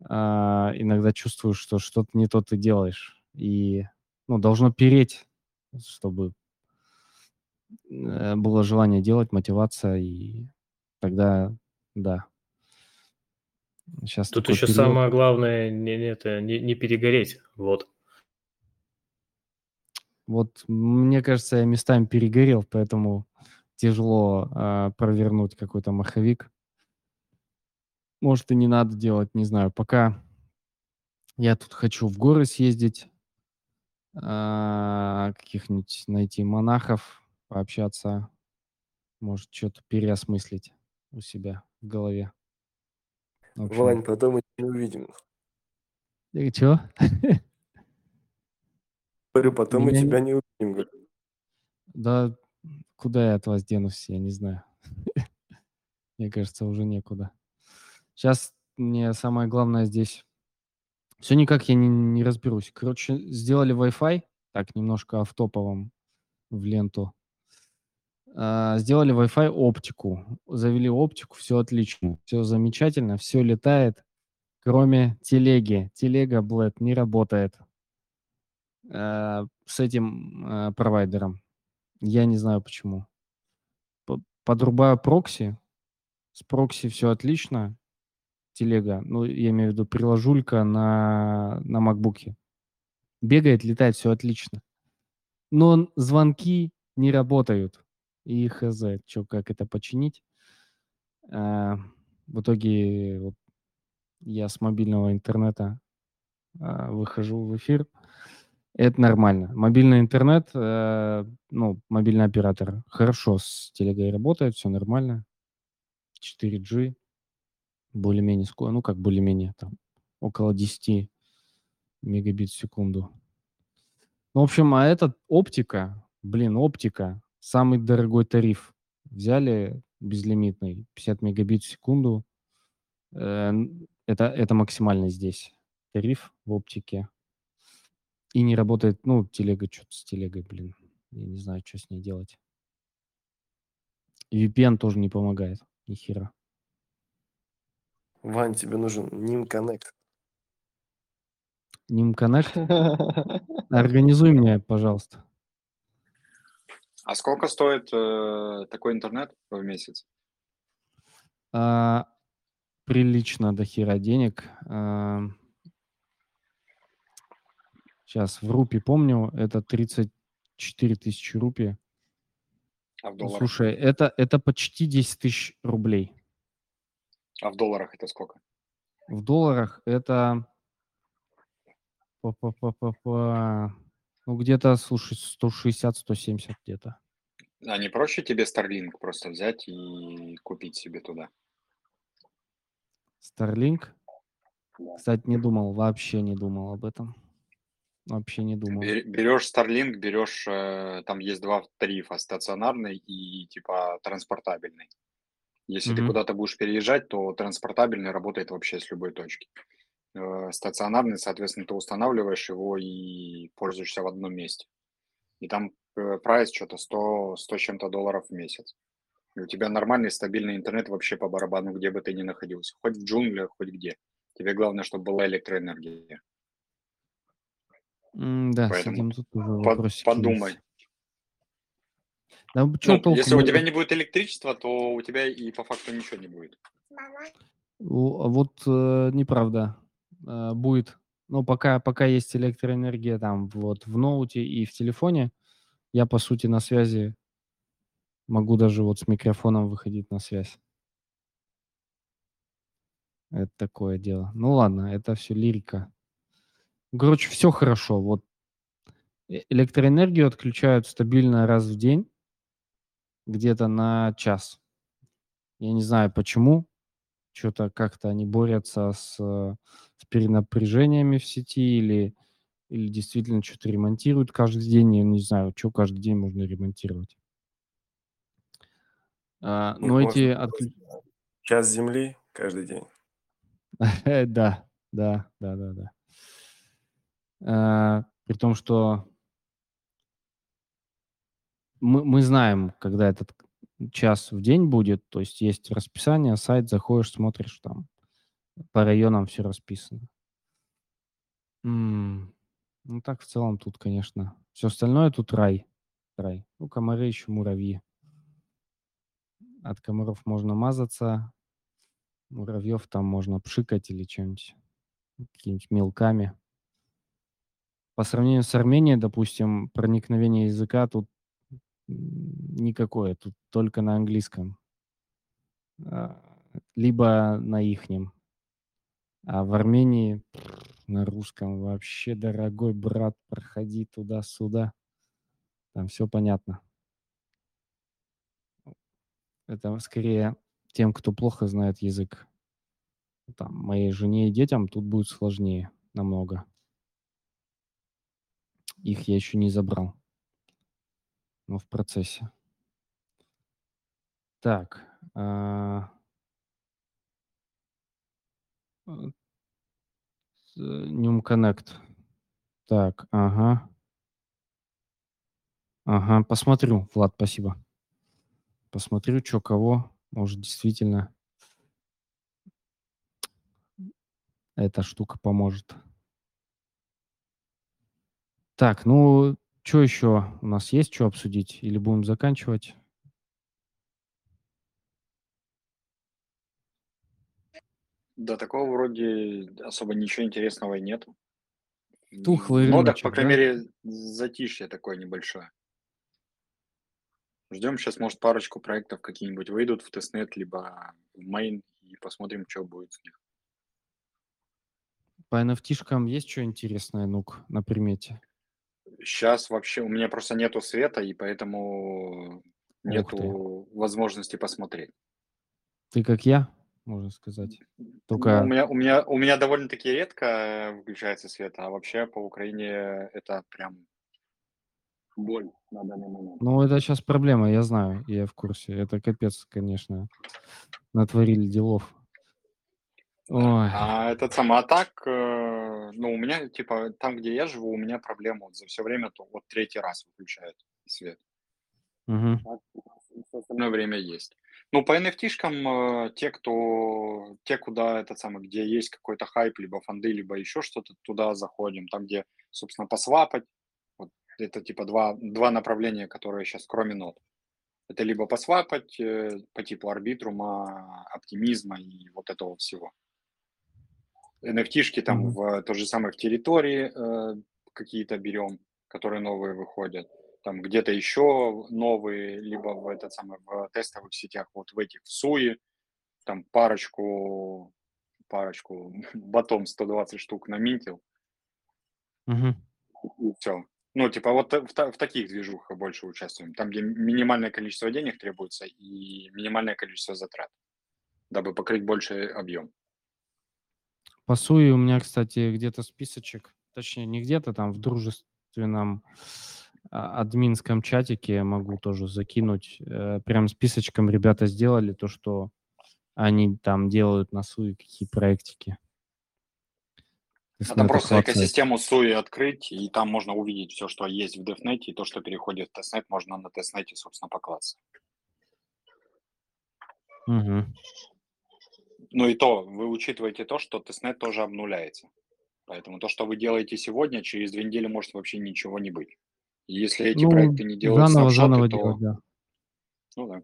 э, иногда чувствую, что что-то не то ты делаешь. И, ну, должно переть, чтобы э, было желание делать, мотивация, и тогда, да, Сейчас
Тут еще
период.
самое главное не, не, это, не, не перегореть. Вот.
Вот мне кажется, я местами перегорел, поэтому тяжело э, провернуть какой-то маховик. Может, и не надо делать, не знаю. Пока я тут хочу в горы съездить, э, каких-нибудь найти монахов, пообщаться, может, что-то переосмыслить у себя в голове. В общем,
Вань, потом мы тебя не увидим.
и чё?
Говорю, потом мы
Меня не-
тебя не увидим.
Да куда я от вас денусь, я не знаю. Мне кажется, уже некуда. Сейчас мне самое главное здесь... Все никак я не, не разберусь. Короче, сделали Wi-Fi, так, немножко автоповым в ленту. А, Сделали Wi-Fi оптику. Завели оптику, все отлично. Все замечательно, все летает, кроме телеги. Телега, блэд, не работает э, с этим э, провайдером. Я не знаю почему. Подрубаю прокси. С прокси все отлично. Телега, ну, я имею в виду приложулька на, на макбуке. Бегает, летает, все отлично. Но звонки не работают. И хз, что, как это починить. А, в итоге вот я с мобильного интернета а, выхожу в эфир. Это нормально. Мобильный интернет, э, ну, мобильный оператор хорошо с телегой работает, все нормально. 4G, более-менее ну, как более-менее, там, около 10 мегабит в секунду. Ну, в общем, а этот оптика, блин, оптика, самый дорогой тариф. Взяли безлимитный, 50 мегабит в секунду. Э, это, это максимально здесь тариф в оптике. И не работает, ну, телега, что-то с телегой, блин. Я не знаю, что с ней делать. VPN тоже не помогает, ни хера.
Вань, тебе нужен NIM Connect.
Ним Connect? Организуй мне, пожалуйста.
А сколько стоит э, такой интернет в месяц?
А, прилично до хера денег. А, сейчас в рупе помню, это 34 тысячи рупий.
А в
Ну,
долларах?
слушай, это, это почти 10 тысяч рублей.
А в долларах это сколько?
В долларах это... па-па-па-па-па, Ну, где-то, слушай, 160-170 где-то.
А не проще тебе Starlink просто взять и купить себе туда?
Starlink? Кстати, не думал, вообще не думал об этом. Вообще не думал.
Бер- Берешь Starlink, берешь, э, там есть два тарифа, стационарный и типа транспортабельный. Если ты
Мгм.
куда-то будешь переезжать, то транспортабельный работает вообще с любой точки. Э, Стационарный, соответственно, ты устанавливаешь его и пользуешься в одном месте. И там э, прайс что-то 100, 100 с чем-то долларов в месяц. И у тебя нормальный стабильный интернет вообще по барабану, где бы ты ни находился. Хоть в джунглях, хоть где. Тебе главное, чтобы была электроэнергия.
М, Да, с
Поэтому
этим тут уже вопросики
подумай.
Да чё
Ну,
толку
если у тебя не будет электричества, то у тебя и по факту ничего не будет.
У- а Вот э, неправда. Э, будет. Ну, пока, пока есть электроэнергия там вот в ноуте и в телефоне, я, по сути, на связи могу даже вот с микрофоном выходить на связь. Это такое дело. Ну ладно, это все лирика. Короче, все хорошо. Вот э- электроэнергию отключают стабильно раз в день, где-то на час. Я не знаю почему. Что-то как-то они борются с, э, с перенапряжениями в сети или, или действительно что-то ремонтируют каждый день. Я не знаю, что каждый день можно ремонтировать. А,
Ну,
но
можно
эти отклю-
Час земли каждый день.
Да, да, да, да, да. А, При том, что мы, мы знаем, когда этот час в день будет, то есть есть расписание, сайт, заходишь, смотришь, там по районам все расписано. М, Ну так в целом тут, конечно, все остальное тут рай, рай. Ну, комары еще муравьи. От комаров можно мазаться, муравьев там можно пшикать или чем-нибудь, какими-нибудь мелками. По сравнению с Арменией, допустим, проникновение языка тут никакое, тут только на английском, а, либо на ихнем. А в Армении на русском вообще, дорогой брат, проходи туда-сюда. Там все понятно. Это скорее тем, кто плохо знает язык. Там, моей жене и детям тут будет сложнее намного. Их я еще не забрал. Но в процессе. Так. а, э, с- Num Connect. Так, ага. Ага, посмотрю, Влад, спасибо. Посмотрю, что кого. Может, действительно эта штука поможет. Так, ну, что еще у нас есть, что обсудить? Или будем заканчивать?
Да, такого вроде особо ничего интересного и нету.
Тухлый
В нодах,
рыночек,
по крайней
да?
мере, затишье такое небольшое. Ждем сейчас, может, парочку проектов какие-нибудь выйдут в тестнет, либо в main, и посмотрим, что будет с них.
по NFT-шкам есть что интересное, Нук, на примете?
Сейчас вообще у меня просто нету света, и поэтому
Ух ты.
нету возможности посмотреть.
Ты как я, можно сказать.
Ну, у
Только,
меня, у меня, у меня довольно-таки редко э, включается свет, а вообще по Украине это прям боль на данный момент.
ну, это сейчас проблема, я знаю, я в курсе. Это капец, конечно, натворили делов. Ой,
А этот самый, а так, э, ну, у меня, типа, там, где я живу, у меня проблема вот за все время, то вот третий раз выключают свет. Так, всё остальное время есть. Ну, по NFT-шкам, э, те, кто, те, куда этот самый, где есть какой-то хайп, либо фонды, либо еще что-то, туда заходим. Там, где, собственно, посвапать, вот это типа два, два направления, которые сейчас, кроме нот. Это либо посвапать э, по типу арбитрума, оптимизма и вот этого всего. NFT-шки там
Мгм.
в то же самое в территории э, какие-то берем, которые новые выходят. Там где-то еще новые, либо в этот самый в тестовых сетях, вот в этих в Суи, там парочку, парочку, батом 120 штук наминтил, и все. Ну, типа вот в, та- в таких движухах больше участвуем, там, где минимальное количество денег требуется и минимальное количество затрат, дабы покрыть больший объем.
По Суе у меня, кстати, где-то списочек, точнее, не где-то там, в дружественном а, админском чатике могу тоже закинуть. э, Прям списочком ребята сделали то, что они там делают на Суе, какие проектики.
Надо просто
клацать.
экосистему Sui открыть, и там можно увидеть все, что есть в DevNet, и то, что переходит в тестнет, можно на тестнете, собственно, поклацать.
Мгм.
Ну и то, вы учитываете то, что тестнет тоже обнуляется. Поэтому то, что вы делаете сегодня, через две недели может вообще ничего не быть. И если эти
Ну,
проекты не делают
заново,
снапшоты,
заново
то...
делать, да.
Ну да.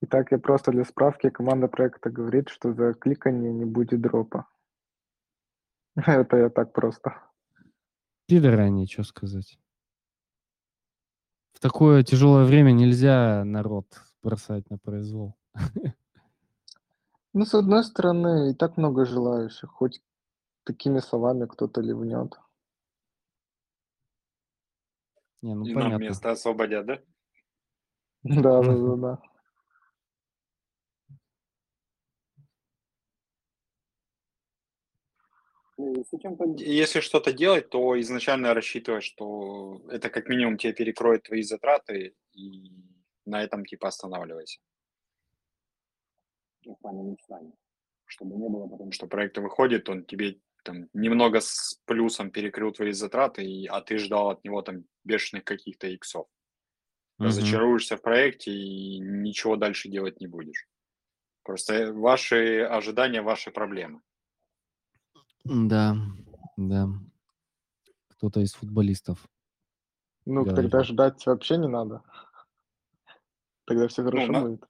Итак, я просто для справки, команда проекта говорит, что за кликание не будет дропа. Это я так просто.
Пидоры они, что сказать. В такое тяжелое время нельзя народ бросать на произвол.
Ну, с одной стороны, и так много желающих, хоть такими словами кто-то ливнет.
Не, ну
и нам
понятно.
место освободят, да?
Да, да, да, да.
Если что-то делать, то изначально рассчитывай, что это как минимум тебе перекроет твои затраты, и на этом типа останавливайся. Ну, в плане мечтаний. Чтобы не было, потому что проект выходит, он тебе там немного с плюсом перекрыл твои затраты, и, а ты ждал от него там бешеных каких-то иксов.
Мгм.
Разочаруешься в проекте и ничего дальше делать не будешь. Просто ваши ожидания, ваши проблемы.
Да, да. Кто-то из футболистов.
Ну,
говорит.
тогда ждать вообще не надо. Тогда все хорошо
на-
будет.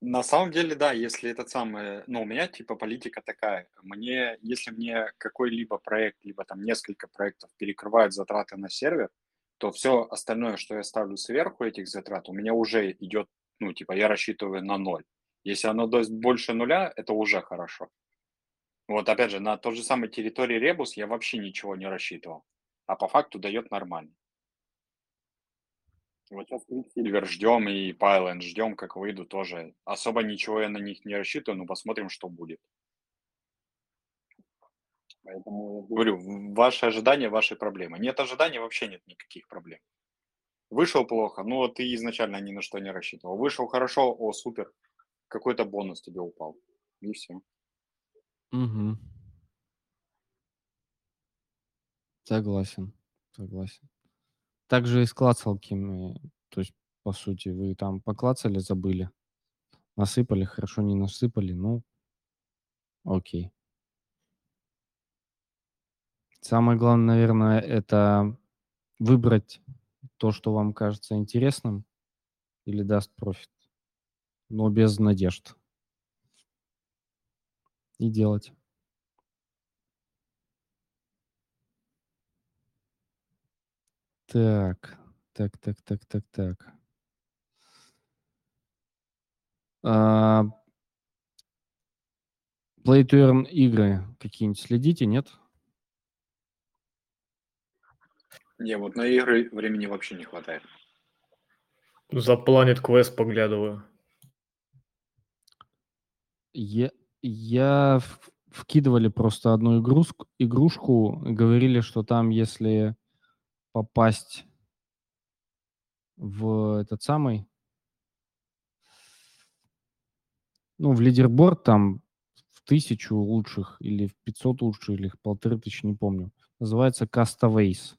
На самом деле, да, если этот самый, ну, у меня типа политика такая, мне, если мне какой-либо проект, либо там несколько проектов перекрывают затраты на сервер, то все остальное, что я ставлю сверху этих затрат, у меня уже идет, ну, типа, я рассчитываю на ноль. Если оно даст больше нуля, это уже хорошо. Вот опять же, на той же самой территории Ребус я вообще ничего не рассчитывал, а по факту дает нормально. Вот сейчас Quicksilver ждем и Pylon ждем, как выйдут тоже. Особо ничего я на них не рассчитываю, но посмотрим, что будет. Поэтому я говорю, ваши ожидания, ваши проблемы. Нет ожиданий, вообще нет никаких проблем. Вышел плохо, ну ты изначально ни на что не рассчитывал. Вышел хорошо, о, супер, какой-то бонус тебе упал. И все.
Мгм. Согласен, согласен. Также и с клацалками, то есть, по сути, вы там поклацали, забыли, насыпали, хорошо не насыпали, ну, окей. Самое главное, наверное, это выбрать то, что вам кажется интересным или даст профит, но без надежд. И делать. Так, так, так, так, так, так. А, Play to Earn игры какие-нибудь следите, нет?
Не, вот на игры времени вообще не хватает.
За Planet Quest поглядываю.
Я, я вкидывали просто одну игрушку, игрушку, говорили, что там, если попасть в этот самый, ну, в лидерборд там в тысячу лучших или в 500 лучших, или в полторы тысячи, не помню. Называется Castaways.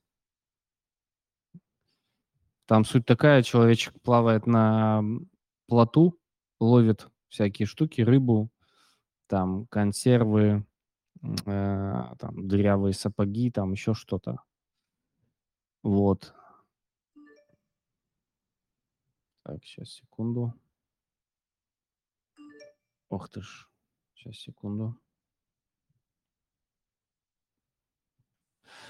Там суть такая, человечек плавает на плоту, ловит всякие штуки, рыбу, там консервы, э, там дырявые сапоги, там еще что-то. Вот. Так, сейчас, секунду. Ох ты ж. Сейчас, секунду.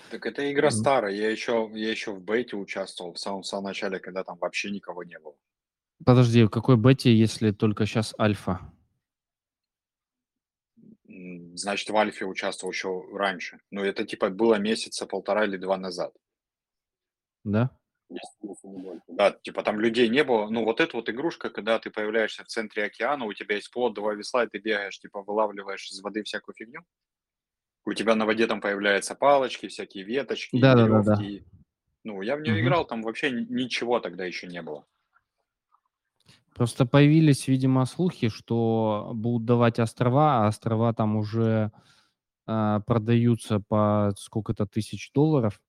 Так это игра
Мгм.
старая. Я еще, я еще в бете участвовал в самом, самом начале, когда там вообще никого не было.
Подожди, в какой бете, если только сейчас альфа?
Значит, в Альфе участвовал еще раньше. Ну, это типа было месяца полтора или два назад.
Да?
Да, типа там людей не было. Ну, вот эта вот игрушка, когда ты появляешься в центре океана, у тебя есть плод, два весла, и ты бегаешь, типа вылавливаешь из воды всякую фигню. У тебя на воде там появляются палочки, всякие веточки,
Да-да-да-да.
веревки. Ну, я в нее
Мгм.
играл, там вообще ни- ничего тогда еще не было.
Просто появились, видимо, слухи, что будут давать острова, а острова там уже а, продаются по сколько-то тысяч долларов.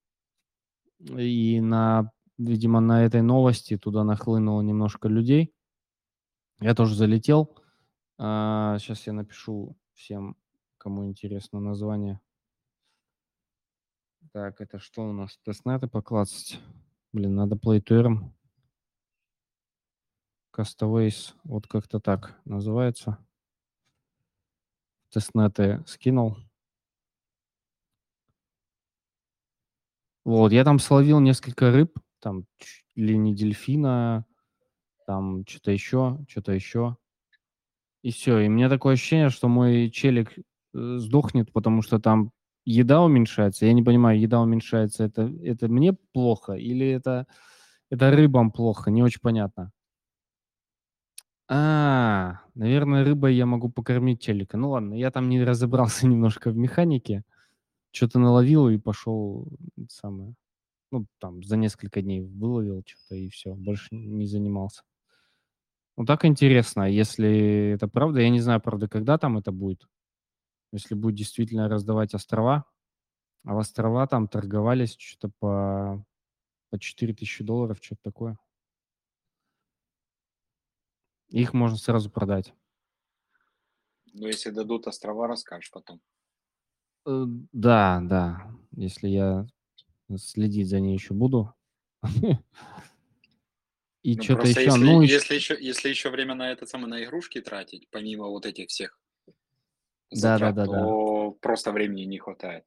И на, видимо, на этой новости туда нахлынуло немножко людей. Я тоже залетел. сейчас я напишу всем, кому интересно название. Так, это что у нас? Тестнеты поклацать. Блин, надо Play to Earn. Castaways, вот как-то так называется. Тестнеты скинул. Вот, я там словил несколько рыб, там чуть не дельфина, там что-то еще, что-то еще. И все. И мне такое ощущение, что мой челик э, сдохнет, потому что там еда уменьшается. Я не понимаю, еда уменьшается, это, это мне плохо или это, это рыбам плохо, не очень понятно. А, наверное, рыбой я могу покормить челика. Ну ладно, я там не разобрался немножко в механике. Что-то наловил и пошел самое. Ну, там за несколько дней выловил что-то и все, больше не занимался. Ну, так интересно, если это правда. Я не знаю, правда, когда там это будет. Если будет действительно раздавать острова. А в острова там торговались что-то по, по 4000 долларов, что-то такое. Их можно сразу продать.
Но если дадут острова, расскажешь потом.
Э, Да, да. Если я следить за ней еще буду. И
Ну,
что-то
просто
еще.
если,
Ну, ещё-
если, еще, если еще время на это самое, на игрушки тратить, помимо вот этих всех
Да,
затрат,
да, да, да.
то просто времени не хватает.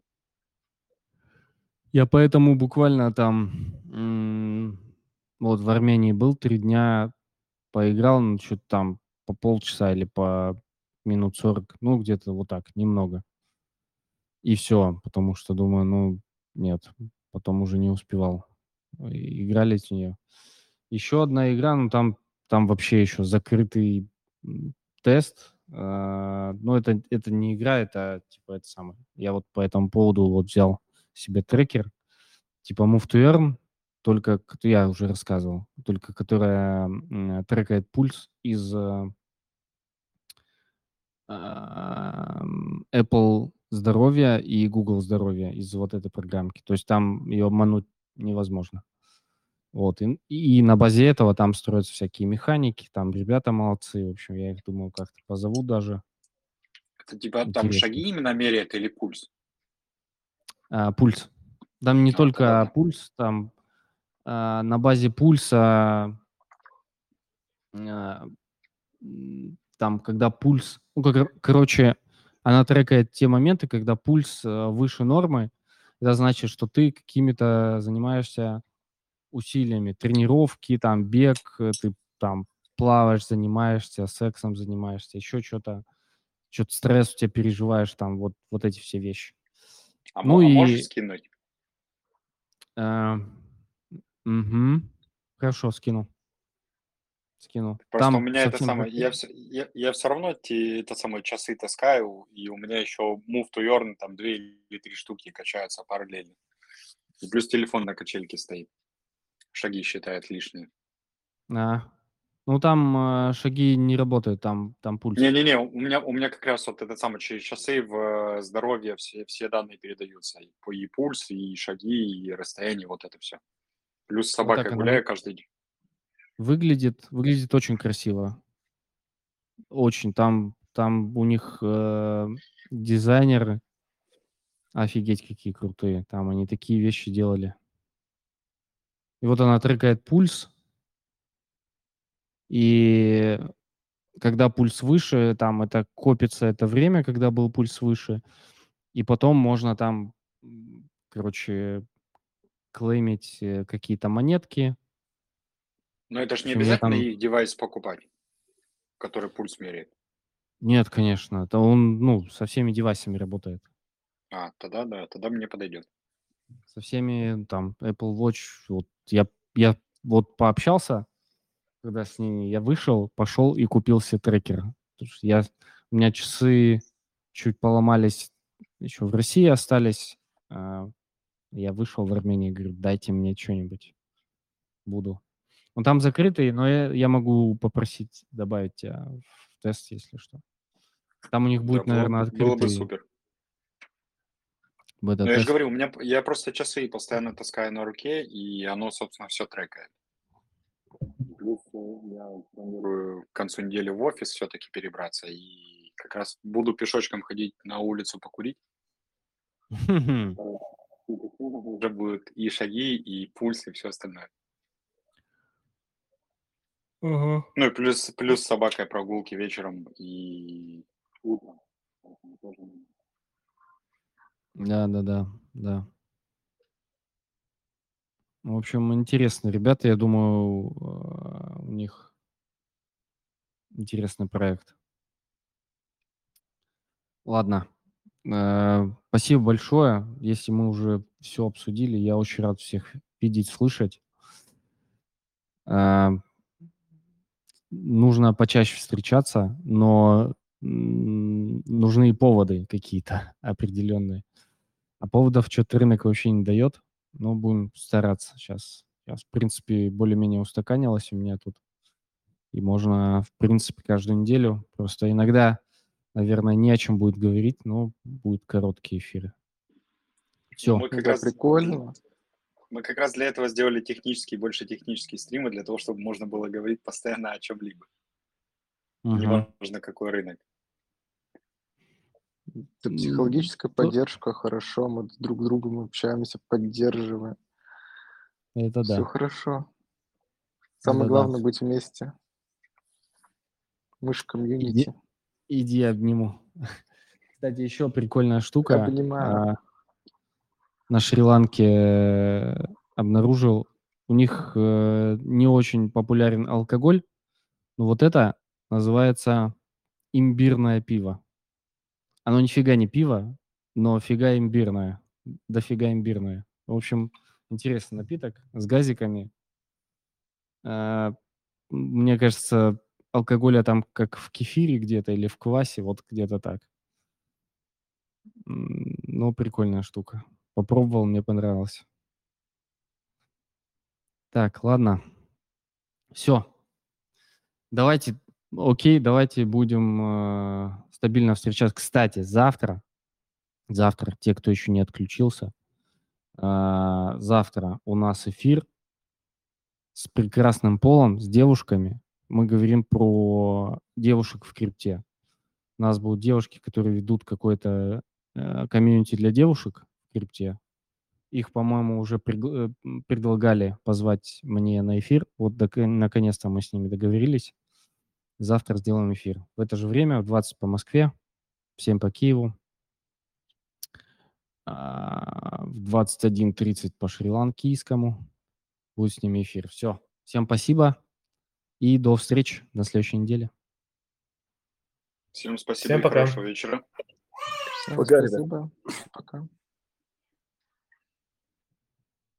Я поэтому буквально там м, вот в Армении был три дня, поиграл, ну, что-то там по полчаса или по минут 40, ну, где-то вот так, немного. И все, потому что думаю, ну, нет, потом уже не успевал. И- Играли в нее. Еще одна игра, ну, там, там вообще еще закрытый тест. А, Ну, это, это не игра, это типа это самое. Я вот по этому поводу вот взял себе трекер, типа Move to Earn, только, я уже рассказывал, только которая трекает пульс из э, ам, Apple здоровья и Google здоровья из вот этой программки. То есть там ее обмануть невозможно. Вот, и, и на базе этого там строятся всякие механики, там ребята молодцы, в общем, я их думаю как-то позову даже.
Это типа там
Интересно.
шаги именно меряет или пульс?
А, пульс. Там не
А,
только
да.
пульс, там а, на базе пульса а, там, когда пульс, ну, как, короче, она трекает те моменты, когда пульс э, выше нормы, это значит, что ты какими-то занимаешься усилиями, тренировки, там, бег, э, ты там плаваешь, занимаешься, сексом занимаешься, еще что-то, что-то стресс у тебя переживаешь, там вот, вот эти все вещи.
А,
Ну
а
и-
можешь скинуть?
Э, мгм. Хорошо, скину. Скину.
Просто
Там
у меня это самое, я все, я, я все равно те, это самое часы таскаю, и у меня еще Move to Earn, там две или три штуки качаются параллельно. И плюс телефон на качельке стоит. Шаги считает лишние.
А, ну там э, шаги не работают, там, там пульс.
Не-не-не, у меня, у меня как раз вот этот самый через часы в э, здоровье все, все данные передаются. И, и пульс, и шаги, и расстояние, вот это все. Плюс с
Вот
собакой
оно
гуляю каждый день.
Выглядит, выглядит очень красиво. Очень. Там, там у них э, дизайнеры офигеть какие крутые. Там они такие вещи делали. И вот она трекает пульс. И когда пульс выше, там это копится это время, когда был пульс выше. И потом можно там, короче, клеймить э, какие-то монетки.
Но это же не обязательно
там-
девайс покупать, который пульс меряет.
Нет, конечно. Это он, ну, со всеми девайсами работает.
А, тогда да, тогда мне подойдет.
Со всеми, там, Apple Watch. Вот я, я вот пообщался, когда с ними, я вышел, пошел и купил себе трекер. Я, у меня часы чуть поломались, еще в России остались. а, Я вышел в Армении, говорю, дайте мне что-нибудь. Буду. Он там закрытый, но я, я могу попросить добавить тебя в тест, если что. Там у них будет,
Да, было
наверное,
бы- было бы
открытый
супер.
бета-тест.
Ну, я же говорю, у меня, я просто часы постоянно таскаю на руке, и оно, собственно, все трекает. Плюс э, я планирую к концу недели в офис все-таки перебраться, и как раз буду пешочком ходить на улицу покурить. Уже будут и шаги, и пульс, и все остальное. Ну и плюс, плюс с собакой прогулки вечером и утром. Поэтому тоже
Да, да, да, да. В общем, интересно, ребята, я думаю, э, у них интересный проект. Ладно, э, спасибо большое. Если мы уже все обсудили, я очень рад всех видеть, слышать. Э, Нужно почаще встречаться, но нужны и поводы какие-то определенные. А поводов что-то рынок вообще не дает. Но будем стараться сейчас. Сейчас, в принципе, более-менее устаканилось у меня тут. И можно, в принципе, каждую неделю. Просто иногда, наверное, не о чем будет говорить, но будут короткие эфиры. Все.
Мы как
Да,
раз-
прикольно.
Мы как раз для этого сделали технические, больше технические стримы, для того, чтобы можно было говорить постоянно о чем-либо. Неважно, какой рынок.
Это психологическая
ну-
поддержка, хорошо, мы друг с другом общаемся, поддерживаем.
Это
Все
да.
хорошо. Самое
Да-да.
главное быть вместе. Мы ж комьюнити.
Иди обниму. Кстати, еще прикольная штука.
Обнимаю.
а, На Шри-Ланке э, обнаружил. У них э, не очень популярен алкоголь. Но вот это называется имбирное пиво. Оно нифига не пиво, но фига имбирное. Дофига имбирное. В общем, интересный напиток с газиками. А, Мне кажется, алкоголя там как в кефире где-то или в квасе, вот где-то так. М, Ну, прикольная штука. Попробовал, мне понравилось. Так, ладно. Все. Давайте, окей, давайте будем э, стабильно встречаться. Кстати, завтра, завтра, те, кто еще не отключился, э, завтра у нас эфир с прекрасным полом, с девушками. Мы говорим про девушек в крипте. У нас будут девушки, которые ведут какое-то э, комьюнити для девушек крипте. Их, по-моему, уже пригла- э, предлагали позвать мне на эфир. Вот док- наконец-то мы с ними договорились. Завтра сделаем эфир. В это же время, в 20 по Москве, в 7 по Киеву, а, в 21.30 по шри-ланкийскому будет с ними эфир. Все. Всем спасибо и до встречи на следующей неделе.
Всем спасибо
Всем
и
пока.
хорошего вечера.
Всем
Пока, ребят.
спасибо. Пока.